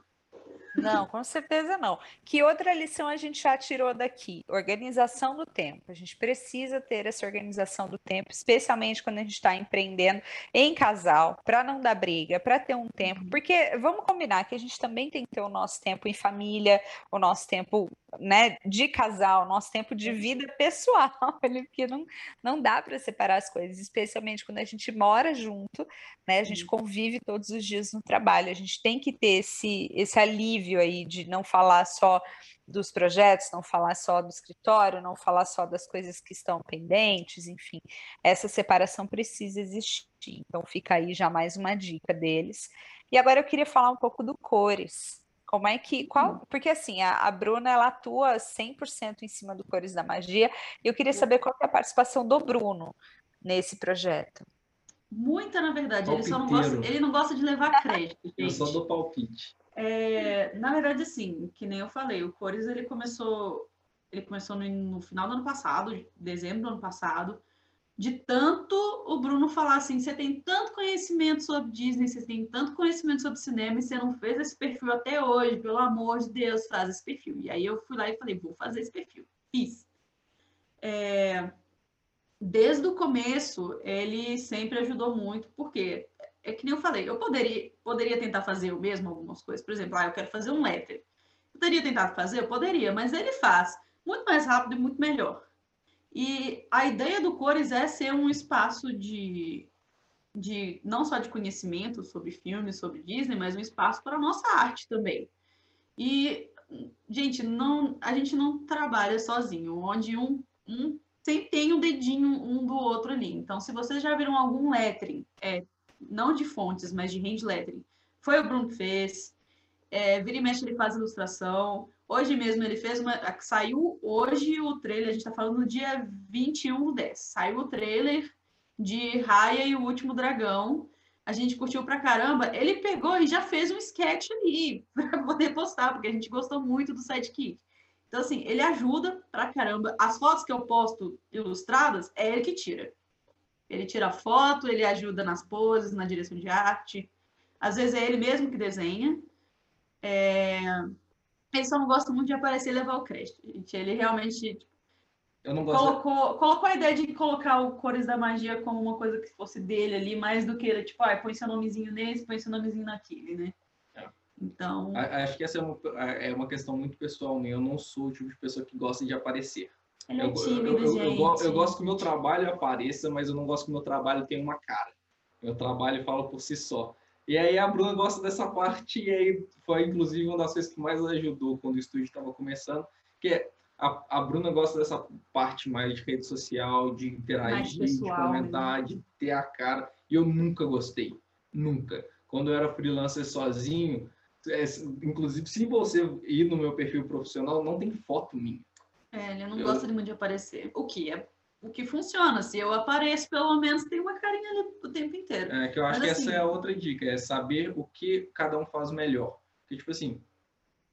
Não, com certeza não. Que outra lição a gente já tirou daqui? Organização do tempo. A gente precisa ter essa organização do tempo, especialmente quando a gente está empreendendo em casal, para não dar briga, para ter um tempo. Uhum. Porque vamos combinar que a gente também tem que ter o nosso tempo em família, o nosso tempo né, de casal, nosso tempo de vida pessoal, porque não, não dá para separar as coisas, especialmente quando a gente mora junto, né, a gente convive todos os dias no trabalho, a gente tem que ter esse, esse alívio aí de não falar só dos projetos, não falar só do escritório, não falar só das coisas que estão pendentes, enfim, essa separação precisa existir. Então fica aí já mais uma dica deles. E agora eu queria falar um pouco do cores. Como é que. Qual, hum. porque assim, a, a Bruna ela atua 100% em cima do Cores da Magia. E eu queria saber qual é a participação do Bruno nesse projeto. Muita, na verdade. Ele só não gosta, ele não gosta de levar crédito. Gente. Eu só dou palpite. É, na verdade, assim, que nem eu falei, o Cores ele começou. Ele começou no, no final do ano passado, dezembro do ano passado de tanto o Bruno falar assim: você tem tanto conhecimento sobre Disney, você tem tanto conhecimento sobre cinema e você não fez esse perfil até hoje, pelo amor de Deus, faz esse perfil. E aí eu fui lá e falei: vou fazer esse perfil. Fiz. É, desde o começo, ele sempre ajudou muito, porque é que nem eu falei, eu poderia, poderia tentar fazer eu mesmo algumas coisas. Por exemplo, ah, eu quero fazer um letter. Poderia tentar fazer? Eu poderia, mas ele faz muito mais rápido e muito melhor. E a ideia do Cores é ser um espaço de, de não só de conhecimento sobre filmes, sobre Disney, mas um espaço para a nossa arte também. E, gente, não, a gente não trabalha sozinho, onde um, um sempre tem um dedinho um do outro ali. Então, se vocês já viram algum lettering, é, não de fontes, mas de hand lettering, foi o Bruno que fez. É, vira e mexe ele faz ilustração. Hoje mesmo ele fez uma. Saiu hoje o trailer, a gente está falando no dia 21 do 10. Saiu o trailer de Raya e o Último Dragão. A gente curtiu pra caramba. Ele pegou e já fez um sketch ali para poder postar, porque a gente gostou muito do sidekick. Então, assim, ele ajuda pra caramba. As fotos que eu posto ilustradas, é ele que tira. Ele tira foto, ele ajuda nas poses, na direção de arte. Às vezes é ele mesmo que desenha. É... Ele só não gosta muito de aparecer e levar o crédito, gente. Ele realmente colocou, colocou a ideia de colocar o Cores da Magia como uma coisa que fosse dele ali, mais do que, tipo, ah, põe seu nomezinho nesse, põe seu nomezinho naquele, né? É. Então... Acho que essa é uma, é uma questão muito pessoal minha. Eu não sou o tipo de pessoa que gosta de aparecer. Ele é tímido, eu, eu, eu, eu, gosto que o meu trabalho apareça, mas eu não gosto que o meu trabalho tenha uma cara. Meu trabalho fala por si só. E aí a Bruna gosta dessa parte, e aí foi inclusive uma das coisas que mais ajudou quando o estúdio estava começando, que é a, a Bruna gosta dessa parte mais de rede social, de interagir, pessoal, de comentar, né? de ter a cara. E eu nunca gostei. Nunca. Quando eu era freelancer sozinho, é, inclusive se você ir no meu perfil profissional, não tem foto minha. É, ele não eu... gosta muito de aparecer. O que é o que funciona. Se eu apareço, pelo menos tem uma carinha ali o tempo inteiro. É, que eu acho Mas, que assim, essa é a outra dica, é saber o que cada um faz melhor. Porque, tipo assim,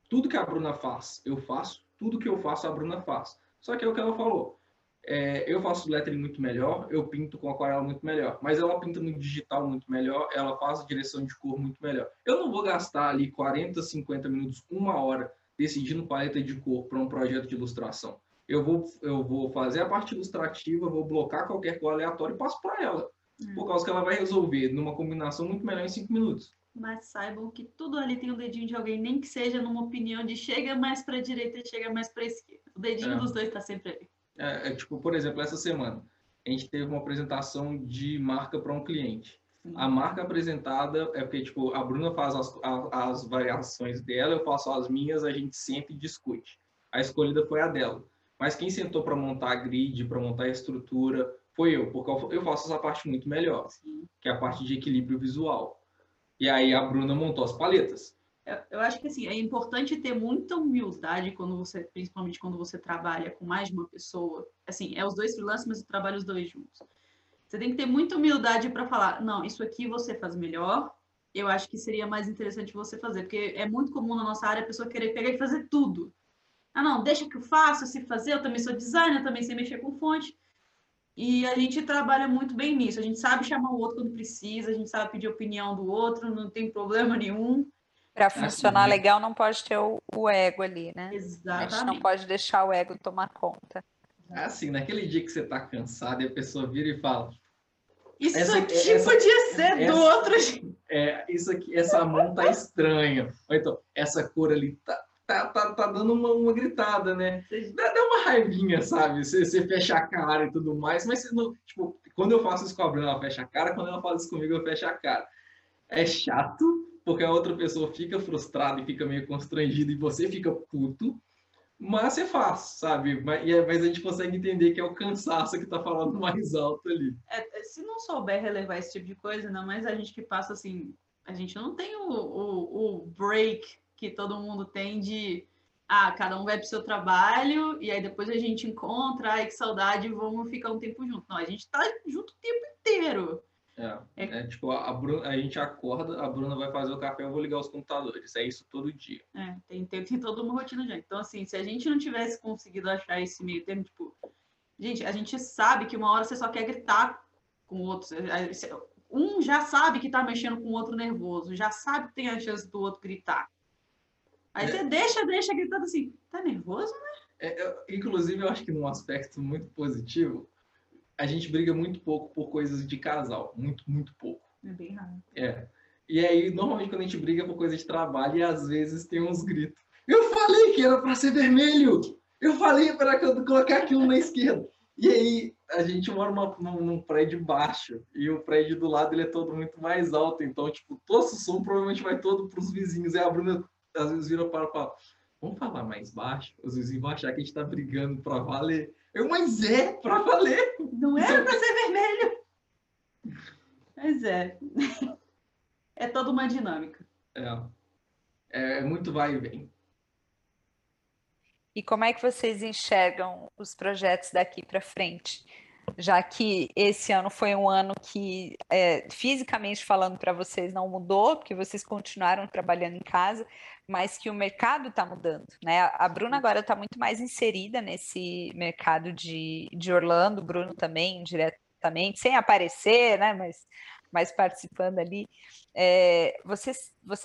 tudo que a Bruna faz, eu faço, tudo que eu faço, a Bruna faz. Só que é o que ela falou. É, eu faço lettering muito melhor, eu pinto com aquarela muito melhor, mas ela pinta no digital muito melhor, ela faz direção de cor muito melhor. Eu não vou gastar ali 40, 50 minutos, uma hora decidindo paleta de cor para um projeto de ilustração eu vou, eu vou fazer a parte ilustrativa, vou blocar qualquer cor aleatória e passo para ela. Hum. Por causa que ela vai resolver numa combinação muito melhor em cinco minutos. Mas saibam que tudo ali tem o um dedinho de alguém, nem que seja numa opinião de chega mais para a direita e chega mais para a esquerda. O dedinho é. dos dois está sempre ali. É, é, tipo, por exemplo, essa semana a gente teve uma apresentação de marca para um cliente. A marca apresentada é porque, tipo, a Bruna faz as, as variações dela, eu faço as minhas, a gente sempre discute. A escolhida foi a dela. Mas quem sentou para montar a grid, para montar a estrutura, foi eu, porque eu faço essa parte muito melhor, Sim. que é a parte de equilíbrio visual. E aí a Bruna montou as paletas. Eu acho que assim, é importante ter muita humildade quando você, principalmente quando você trabalha com mais de uma pessoa. Assim, é os dois freelancers, mas eu trabalho os dois juntos. Você tem que ter muita humildade para falar, não, isso aqui você faz melhor. Eu acho que seria mais interessante você fazer, porque é muito comum na nossa área a pessoa querer pegar e fazer tudo. Ah, não, deixa que eu faça, se fazer, eu também sou designer, também sei mexer com fonte. E a gente trabalha muito bem nisso. A gente sabe chamar o outro quando precisa, a gente sabe pedir opinião do outro, não tem problema nenhum. Para funcionar legal, não pode ter o, o, ego ali, né? Exatamente. A gente não pode deixar o ego tomar conta. É assim, naquele dia que você está cansado e a pessoa vira e fala. Isso essa, aqui essa, podia ser essa, do outro. É, isso aqui, essa mão tá estranha. Ou então, essa cor ali tá, tá, tá, tá dando uma, uma gritada, né? Dá, dá, uma raivinha, sabe? Você, você fecha a cara e tudo mais, mas não, tipo, quando eu faço isso com a Bruna, ela fecha a cara, quando ela faz isso comigo, eu fecho a cara. É chato, porque a outra pessoa fica frustrada e fica meio constrangida e você fica puto, mas você faz, sabe? Mas, é, mas a gente consegue entender que é o cansaço que tá falando mais alto ali. É, é, se não souber relevar esse tipo de coisa, não, mas a gente que passa assim, a gente não tem o, o, o break que todo mundo tem de ah, cada um vai para o seu trabalho e aí depois a gente encontra, ai que saudade, vamos ficar um tempo junto. Não, a gente tá junto o tempo inteiro. É, é. é tipo, a, Bruna, a gente acorda, a Bruna vai fazer o café, eu vou ligar os computadores. É isso todo dia. É, tem, tem, tem toda uma rotina já. Então, assim, se a gente não tivesse conseguido achar esse meio termo, tipo, gente, a gente sabe que uma hora você só quer gritar com o outro. Um já sabe que tá mexendo com o outro nervoso, já sabe que tem a chance do outro gritar. Aí é. você deixa, deixa gritando assim, tá nervoso, né? É, eu, inclusive, eu acho que num aspecto muito positivo, a gente briga muito pouco por coisas de casal. Muito, muito pouco. É bem raro. É. E aí, normalmente, quando a gente briga por coisa de trabalho, e às vezes tem uns gritos. Eu falei que era para ser vermelho! Eu falei para colocar aquilo na esquerda. E aí, a gente mora numa, num, prédio baixo, e o prédio do lado ele é todo muito mais alto, então, tipo, todo o som provavelmente vai todo para os vizinhos. E a Bruna, às vezes, vira para o fala, vamos falar mais baixo? Os vizinhos vão achar que a gente está brigando para valer. Eu, mas é para valer. Não era para ser vermelho. Mas é. É toda uma dinâmica. É. É, é muito vai e vem. E como é que vocês enxergam os projetos daqui para frente? já que esse ano foi um ano que, é, fisicamente falando para vocês, não mudou, porque vocês continuaram trabalhando em casa, mas que o mercado está mudando, né? A Bruna agora está muito mais inserida nesse mercado de, de Orlando, o Bruno também, diretamente, sem aparecer, né? Mas, mas participando ali. É, você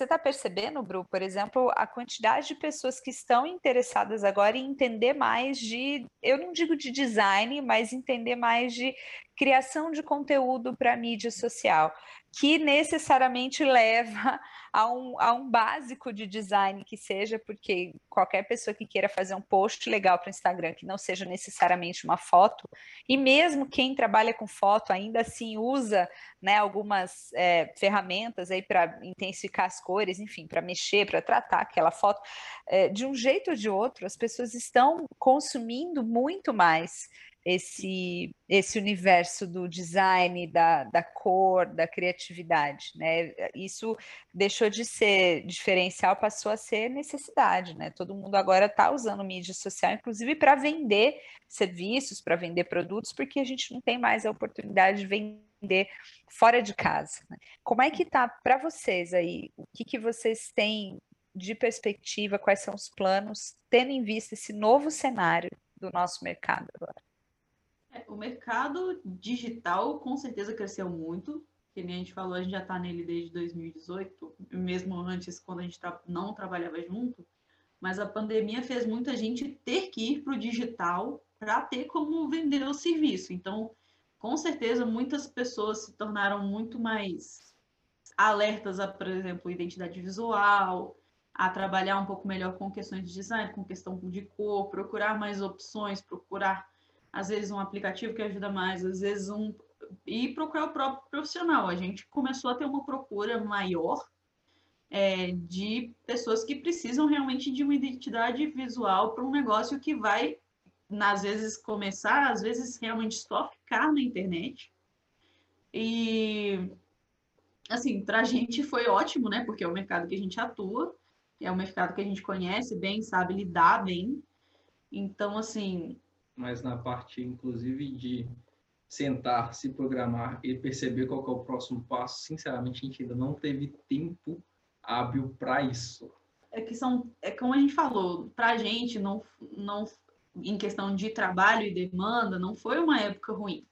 está percebendo, Bru, por exemplo, a quantidade de pessoas que estão interessadas agora em entender mais de, eu não digo de design, mas entender mais de criação de conteúdo para mídia social que necessariamente leva a um, a um básico de design que seja, porque qualquer pessoa que queira fazer um post legal para o Instagram, que não seja necessariamente uma foto, e mesmo quem trabalha com foto ainda assim usa né, algumas é, ferramentas aí para intensificar as cores, enfim, para mexer, para tratar aquela foto, é, de um jeito ou de outro, as pessoas estão consumindo muito mais esse, esse universo do design, da, da cor, da criatividade, né? Isso deixou de ser diferencial, passou a ser necessidade, né? Todo mundo agora está usando mídia social, inclusive para vender serviços, para vender produtos, porque a gente não tem mais a oportunidade de vender fora de casa. Né? Como é que tá para vocês aí? O que, que vocês têm de perspectiva? Quais são os planos, tendo em vista esse novo cenário do nosso mercado agora? O mercado digital com certeza cresceu muito, que nem a gente falou, a gente já está nele desde 2018, mesmo antes, quando a gente não trabalhava junto, mas a pandemia fez muita gente ter que ir para o digital para ter como vender o serviço. Então, com certeza, muitas pessoas se tornaram muito mais alertas a, por exemplo, identidade visual, a trabalhar um pouco melhor com questões de design, com questão de cor, procurar mais opções, procurar às vezes um aplicativo que ajuda mais, às vezes um e procurar o próprio profissional. A gente começou a ter uma procura maior é, de pessoas que precisam realmente de uma identidade visual para um negócio que vai, às vezes, começar, às vezes, realmente só ficar na internet. E, assim, para a gente foi ótimo, né? Porque é o mercado que a gente atua, é o mercado que a gente conhece bem, sabe lidar bem. Então, assim, mas na parte, inclusive, de sentar, se programar e perceber qual é o próximo passo, sinceramente, a gente ainda não teve tempo hábil para isso. É que são, é como a gente falou, para a gente, não, não, em questão de trabalho e demanda, não foi uma época ruim.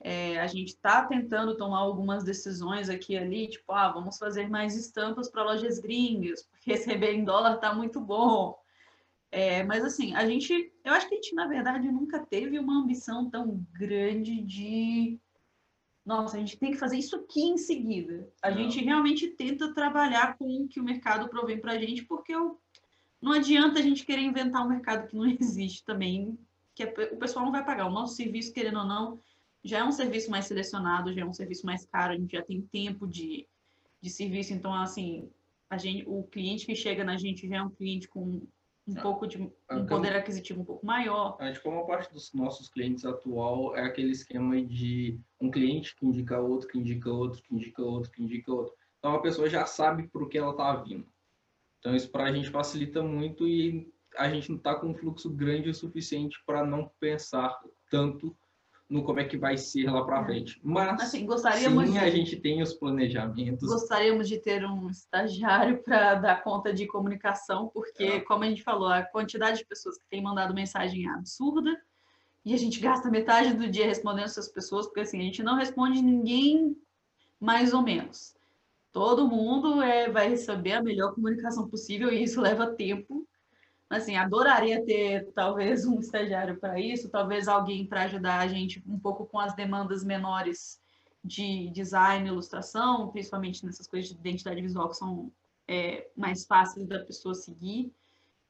É, a gente está tentando tomar algumas decisões aqui e ali, tipo, ah, vamos fazer mais estampas para lojas gringas, porque receber em dólar está muito bom. É, mas assim, a gente, eu acho que a gente, na verdade, nunca teve uma ambição tão grande de nossa, a gente tem que fazer isso aqui em seguida. A não. gente realmente tenta trabalhar com o que o mercado provém para a gente, porque não adianta a gente querer inventar um mercado que não existe também, que o pessoal não vai pagar. O nosso serviço, querendo ou não, já é um serviço mais selecionado, já é um serviço mais caro, a gente já tem tempo de, de serviço, então, assim, a gente, o cliente que chega na gente já é um cliente com um pouco de um então, poder aquisitivo um pouco maior. A gente, como a parte dos nossos clientes atual é aquele esquema de um cliente que indica outro, que indica outro, que indica outro, que indica outro. Então a pessoa já sabe para o que ela está vindo. Então isso para a gente facilita muito e a gente não está com um fluxo grande o suficiente para não pensar tanto no como é que vai ser lá para é. frente. Mas assim, gostaríamos sim, de... a gente tem os planejamentos. Gostaríamos de ter um estagiário para dar conta de comunicação, porque, é. como a gente falou, a quantidade de pessoas que têm mandado mensagem é absurda e a gente gasta metade do dia respondendo essas pessoas, porque assim, a gente não responde ninguém mais ou menos. Todo mundo é, vai receber a melhor comunicação possível e isso leva tempo assim, adoraria ter talvez um estagiário para isso, talvez alguém para ajudar a gente um pouco com as demandas menores de design, ilustração, principalmente nessas coisas de identidade visual que são é, mais fáceis da pessoa seguir.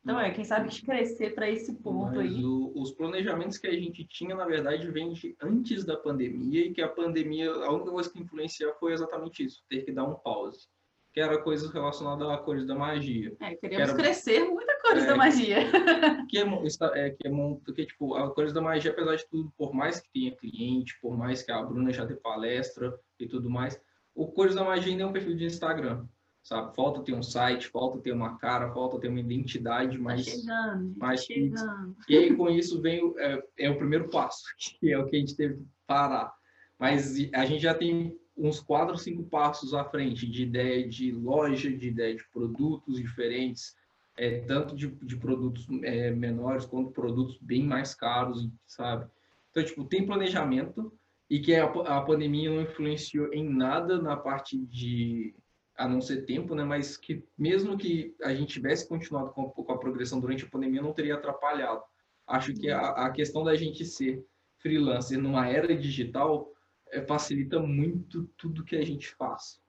Então, é, quem sabe crescer para esse ponto Mas aí. O, os planejamentos que a gente tinha, na verdade, vêm de antes da pandemia e que a pandemia, a única coisa que influencia foi exatamente isso, ter que dar um pause que era coisas relacionadas a cores da magia. É, queríamos que era, crescer muita cores é, da magia. Que é, que é que, tipo, a cores da magia, apesar de tudo, por mais que tenha cliente, por mais que a Bruna já dê palestra e tudo mais, o Cores da Magia ainda é um perfil de Instagram, sabe? Falta ter um site, falta ter uma cara, falta ter uma identidade mais... Tá chegando, mais tá chegando. E aí, com isso, vem é, é o primeiro passo, que é o que a gente teve que parar. Mas a gente já tem uns quatro, cinco passos à frente de ideia de loja, de ideia de produtos diferentes, é, tanto de, de produtos é, menores quanto produtos bem mais caros, sabe? Então, tipo, tem planejamento e que a, a pandemia não influenciou em nada na parte de, a não ser tempo, né? Mas que mesmo que a gente tivesse continuado com, com a progressão durante a pandemia, não teria atrapalhado. Acho que a, a questão da gente ser freelancer numa era digital é, facilita muito tudo que a gente faz,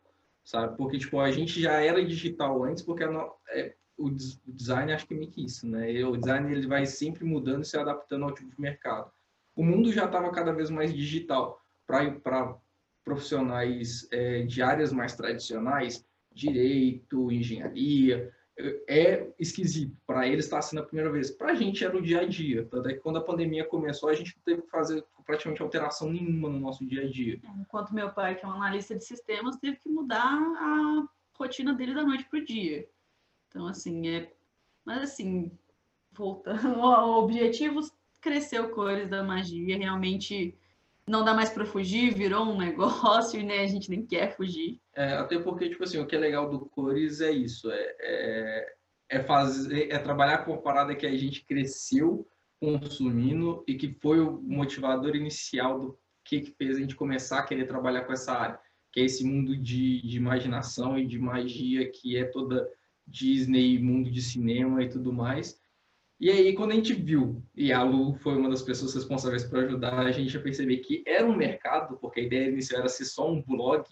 sabe? Porque, tipo, a gente já era digital antes, porque a, é, o, o, design acho que é meio que isso, né? O design ele vai sempre mudando e se adaptando ao tipo de mercado. O mundo já estava cada vez mais digital para profissionais é, de áreas mais tradicionais, direito, engenharia, é esquisito. Para eles está sendo a primeira vez. Para a gente era o dia a dia. Tanto é que quando a pandemia começou, a gente não teve que fazer praticamente alteração nenhuma no nosso dia a dia. Enquanto meu pai, que é um analista de sistemas, teve que mudar a rotina dele da noite para o dia. Então, assim, é. Mas, assim, voltando ao objetivo, cresceu cores da magia, realmente não dá mais para fugir, virou um negócio, né? A gente nem quer fugir. É, até porque, tipo assim, o que é legal do Cores é isso, é, é, é, fazer, é trabalhar com uma parada que a gente cresceu consumindo e que foi o motivador inicial do que, que fez a gente começar a querer trabalhar com essa área, que é esse mundo de, de imaginação e de magia que é toda Disney, mundo de cinema e tudo mais. E aí, quando a gente viu, e a Lu foi uma das pessoas responsáveis por ajudar a gente a perceber que era um mercado, porque a ideia inicial era ser só um blog,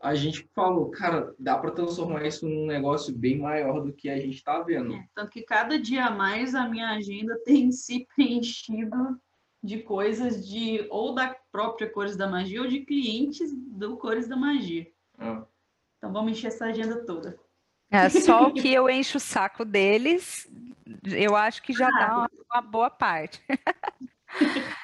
a gente falou, cara, dá para transformar isso num negócio bem maior do que a gente está vendo. É, tanto que cada dia a mais a minha agenda tem se preenchido de coisas de ou da própria Cores da Magia ou de clientes do Cores da Magia. Ah. Então vamos encher essa agenda toda. É, só o que eu encho o saco deles, eu acho que já ah, dá uma, uma boa parte.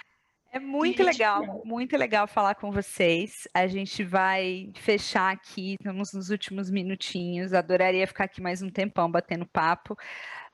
É muito legal, muito legal falar com vocês. A gente vai fechar aqui, estamos nos últimos minutinhos. Adoraria ficar aqui mais um tempão batendo papo.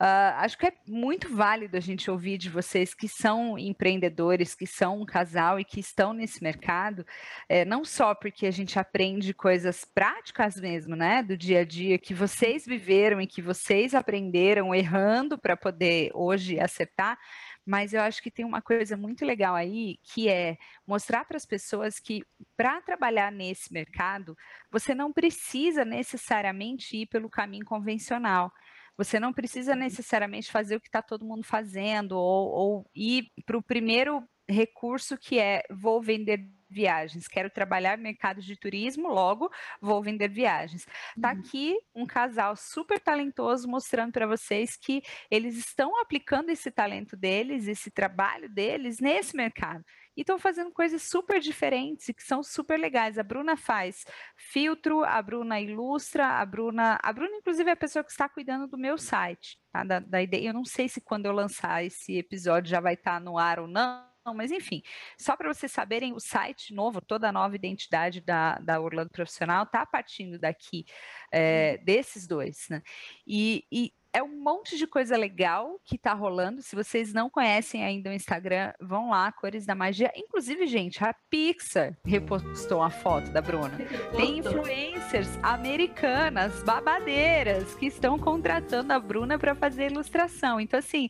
Uh, acho que é muito válido a gente ouvir de vocês que são empreendedores, que são um casal e que estão nesse mercado, é, não só porque a gente aprende coisas práticas mesmo, né, do dia a dia, que vocês viveram e que vocês aprenderam errando para poder hoje acertar, mas eu acho que tem uma coisa muito legal aí, que é mostrar para as pessoas que para trabalhar nesse mercado, você não precisa necessariamente ir pelo caminho convencional. Você não precisa necessariamente fazer o que está todo mundo fazendo ou, ou ir para o primeiro recurso que é vou vender viagens, quero trabalhar no mercado de turismo, logo vou vender viagens. Tá uhum. aqui um casal super talentoso mostrando para vocês que eles estão aplicando esse talento deles, esse trabalho deles nesse mercado e estão fazendo coisas super diferentes e que são super legais. A Bruna faz filtro, a Bruna ilustra, a Bruna, a Bruna inclusive é a pessoa que está cuidando do meu site, tá? da, da ideia. Eu não sei se quando eu lançar esse episódio já vai estar tá no ar ou não não, mas enfim, só para vocês saberem, o site novo, toda a nova identidade da, da Orlando Profissional está partindo daqui, é, desses dois, né? E, e é um monte de coisa legal que tá rolando. Se vocês não conhecem ainda o Instagram, vão lá, Cores da Magia. Inclusive, gente, a Pixar repostou uma foto da Bruna. Tem influencers americanas, babadeiras, que estão contratando a Bruna para fazer ilustração. Então, assim,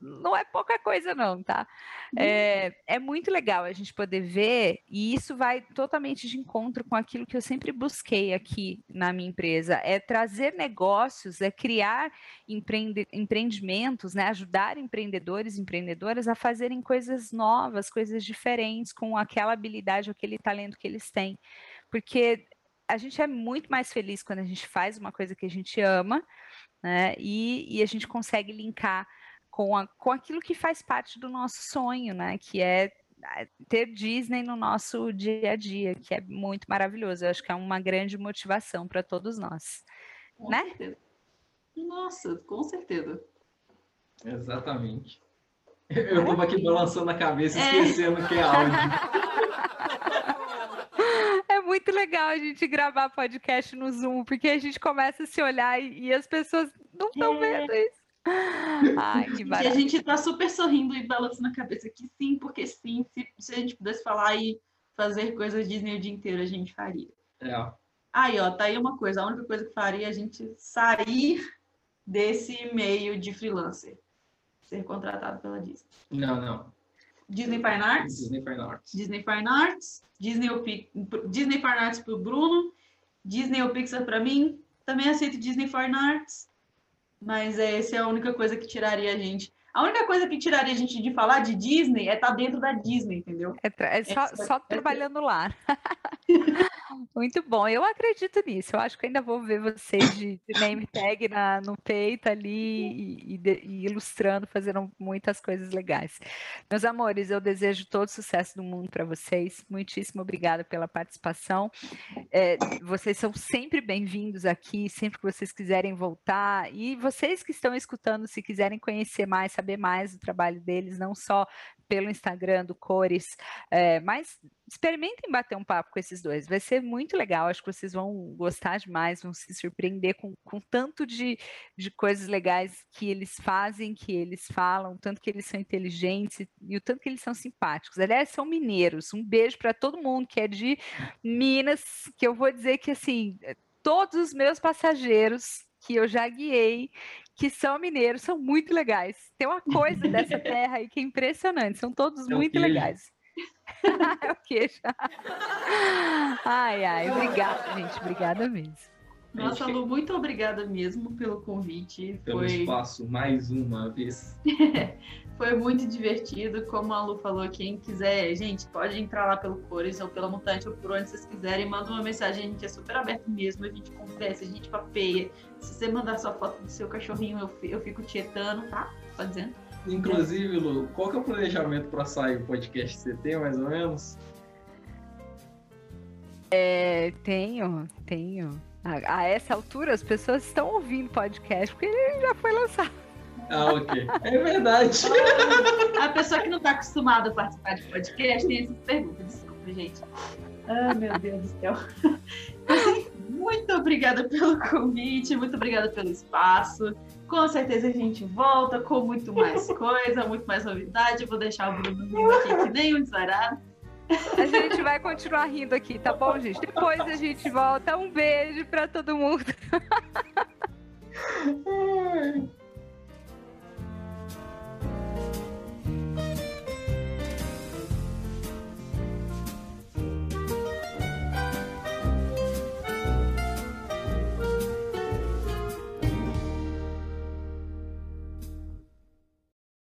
não é pouca coisa, não, tá? É, é muito legal a gente poder ver, e isso vai totalmente de encontro com aquilo que eu sempre busquei aqui na minha empresa: é trazer negócios, é criar empreende, empreendimentos, né, ajudar empreendedores e empreendedoras a fazerem coisas novas, coisas diferentes, com aquela habilidade, aquele talento que eles têm. Porque a gente é muito mais feliz quando a gente faz uma coisa que a gente ama, né, e, e a gente consegue linkar com, a, com aquilo que faz parte do nosso sonho, né, que é ter Disney no nosso dia a dia, que é muito maravilhoso. Eu acho que é uma grande motivação para todos nós. Com né? Certeza. Nossa, com certeza. Exatamente. Eu estava aqui balançando a cabeça, é. esquecendo é. que é áudio. É muito legal a gente gravar podcast no Zoom, porque a gente começa a se olhar e, e as pessoas não estão é. vendo isso. Ai, que barato. E a gente tá super sorrindo e balançando a cabeça que sim, porque sim, se, se a gente pudesse falar e fazer coisas Disney o dia inteiro, a gente faria. É. Aí, ó, tá aí uma coisa. A única coisa que faria é a gente sair desse meio de freelancer. Ser contratado pela Disney. Não, não. Disney Fine Arts. Disney Fine Arts. Disney Fine Arts. Disney, Disney Fine Arts pro Bruno. Disney ou Pixar para mim. Também aceito Disney Fine Arts. Mas essa é a única coisa que tiraria a gente a única coisa que tiraria a gente de falar de Disney é estar tá dentro da Disney, entendeu? É, é só, é, só é, trabalhando lá. Muito bom, eu acredito nisso. Eu acho que ainda vou ver vocês de, de name tag na, no peito ali e, e, e, ilustrando, fazendo muitas coisas legais. Meus amores, eu desejo todo sucesso do mundo para vocês. Muitíssimo obrigada pela participação. É, vocês são sempre bem-vindos aqui, sempre que vocês quiserem voltar. E vocês que estão escutando, se quiserem conhecer mais, saber mais do trabalho deles, não só pelo Instagram do Cores, é, mas experimentem bater um papo com esses dois, vai ser muito legal, acho que vocês vão gostar demais, vão se surpreender com, com tanto de, de coisas legais que eles fazem, que eles falam, tanto que eles são inteligentes e, e o tanto que eles são simpáticos. Aliás, são mineiros, um beijo para todo mundo que é de Minas, que eu vou dizer que assim, todos os meus passageiros que eu já guiei, que são mineiros, são muito legais. Tem uma coisa dessa terra aí que é impressionante, são todos é muito legais. é o queijo. ai, ai, obrigada, gente, obrigada mesmo. Nossa, Lu, muito obrigada mesmo pelo convite. Pelo Foi... espaço, mais uma vez. Foi muito divertido. Como a Lu falou, quem quiser, gente, pode entrar lá pelo Cores ou pela Mutante ou por onde vocês quiserem. Manda uma mensagem, a gente é super aberto mesmo. A gente conversa, a gente papeia. Se você mandar sua foto do seu cachorrinho, eu, eu fico tietando, tá? Tá dizendo? Inclusive, Lu, qual que é o planejamento para sair o podcast? Você tem mais ou menos? É, tenho, tenho. A, a, essa altura, as pessoas estão ouvindo podcast porque ele já foi lançado. Ah, ok. É verdade. a pessoa que não está acostumada a participar de podcast tem essas perguntas. Desculpa, gente. Ah, meu Deus do céu. Muito obrigada pelo convite, muito obrigada pelo espaço. Com certeza a gente volta com muito mais coisa, muito mais novidade. Eu vou deixar o Bruno rindo aqui que nem um desvarado. A gente vai continuar rindo aqui, tá bom, gente? Depois a gente volta. Um beijo pra todo mundo.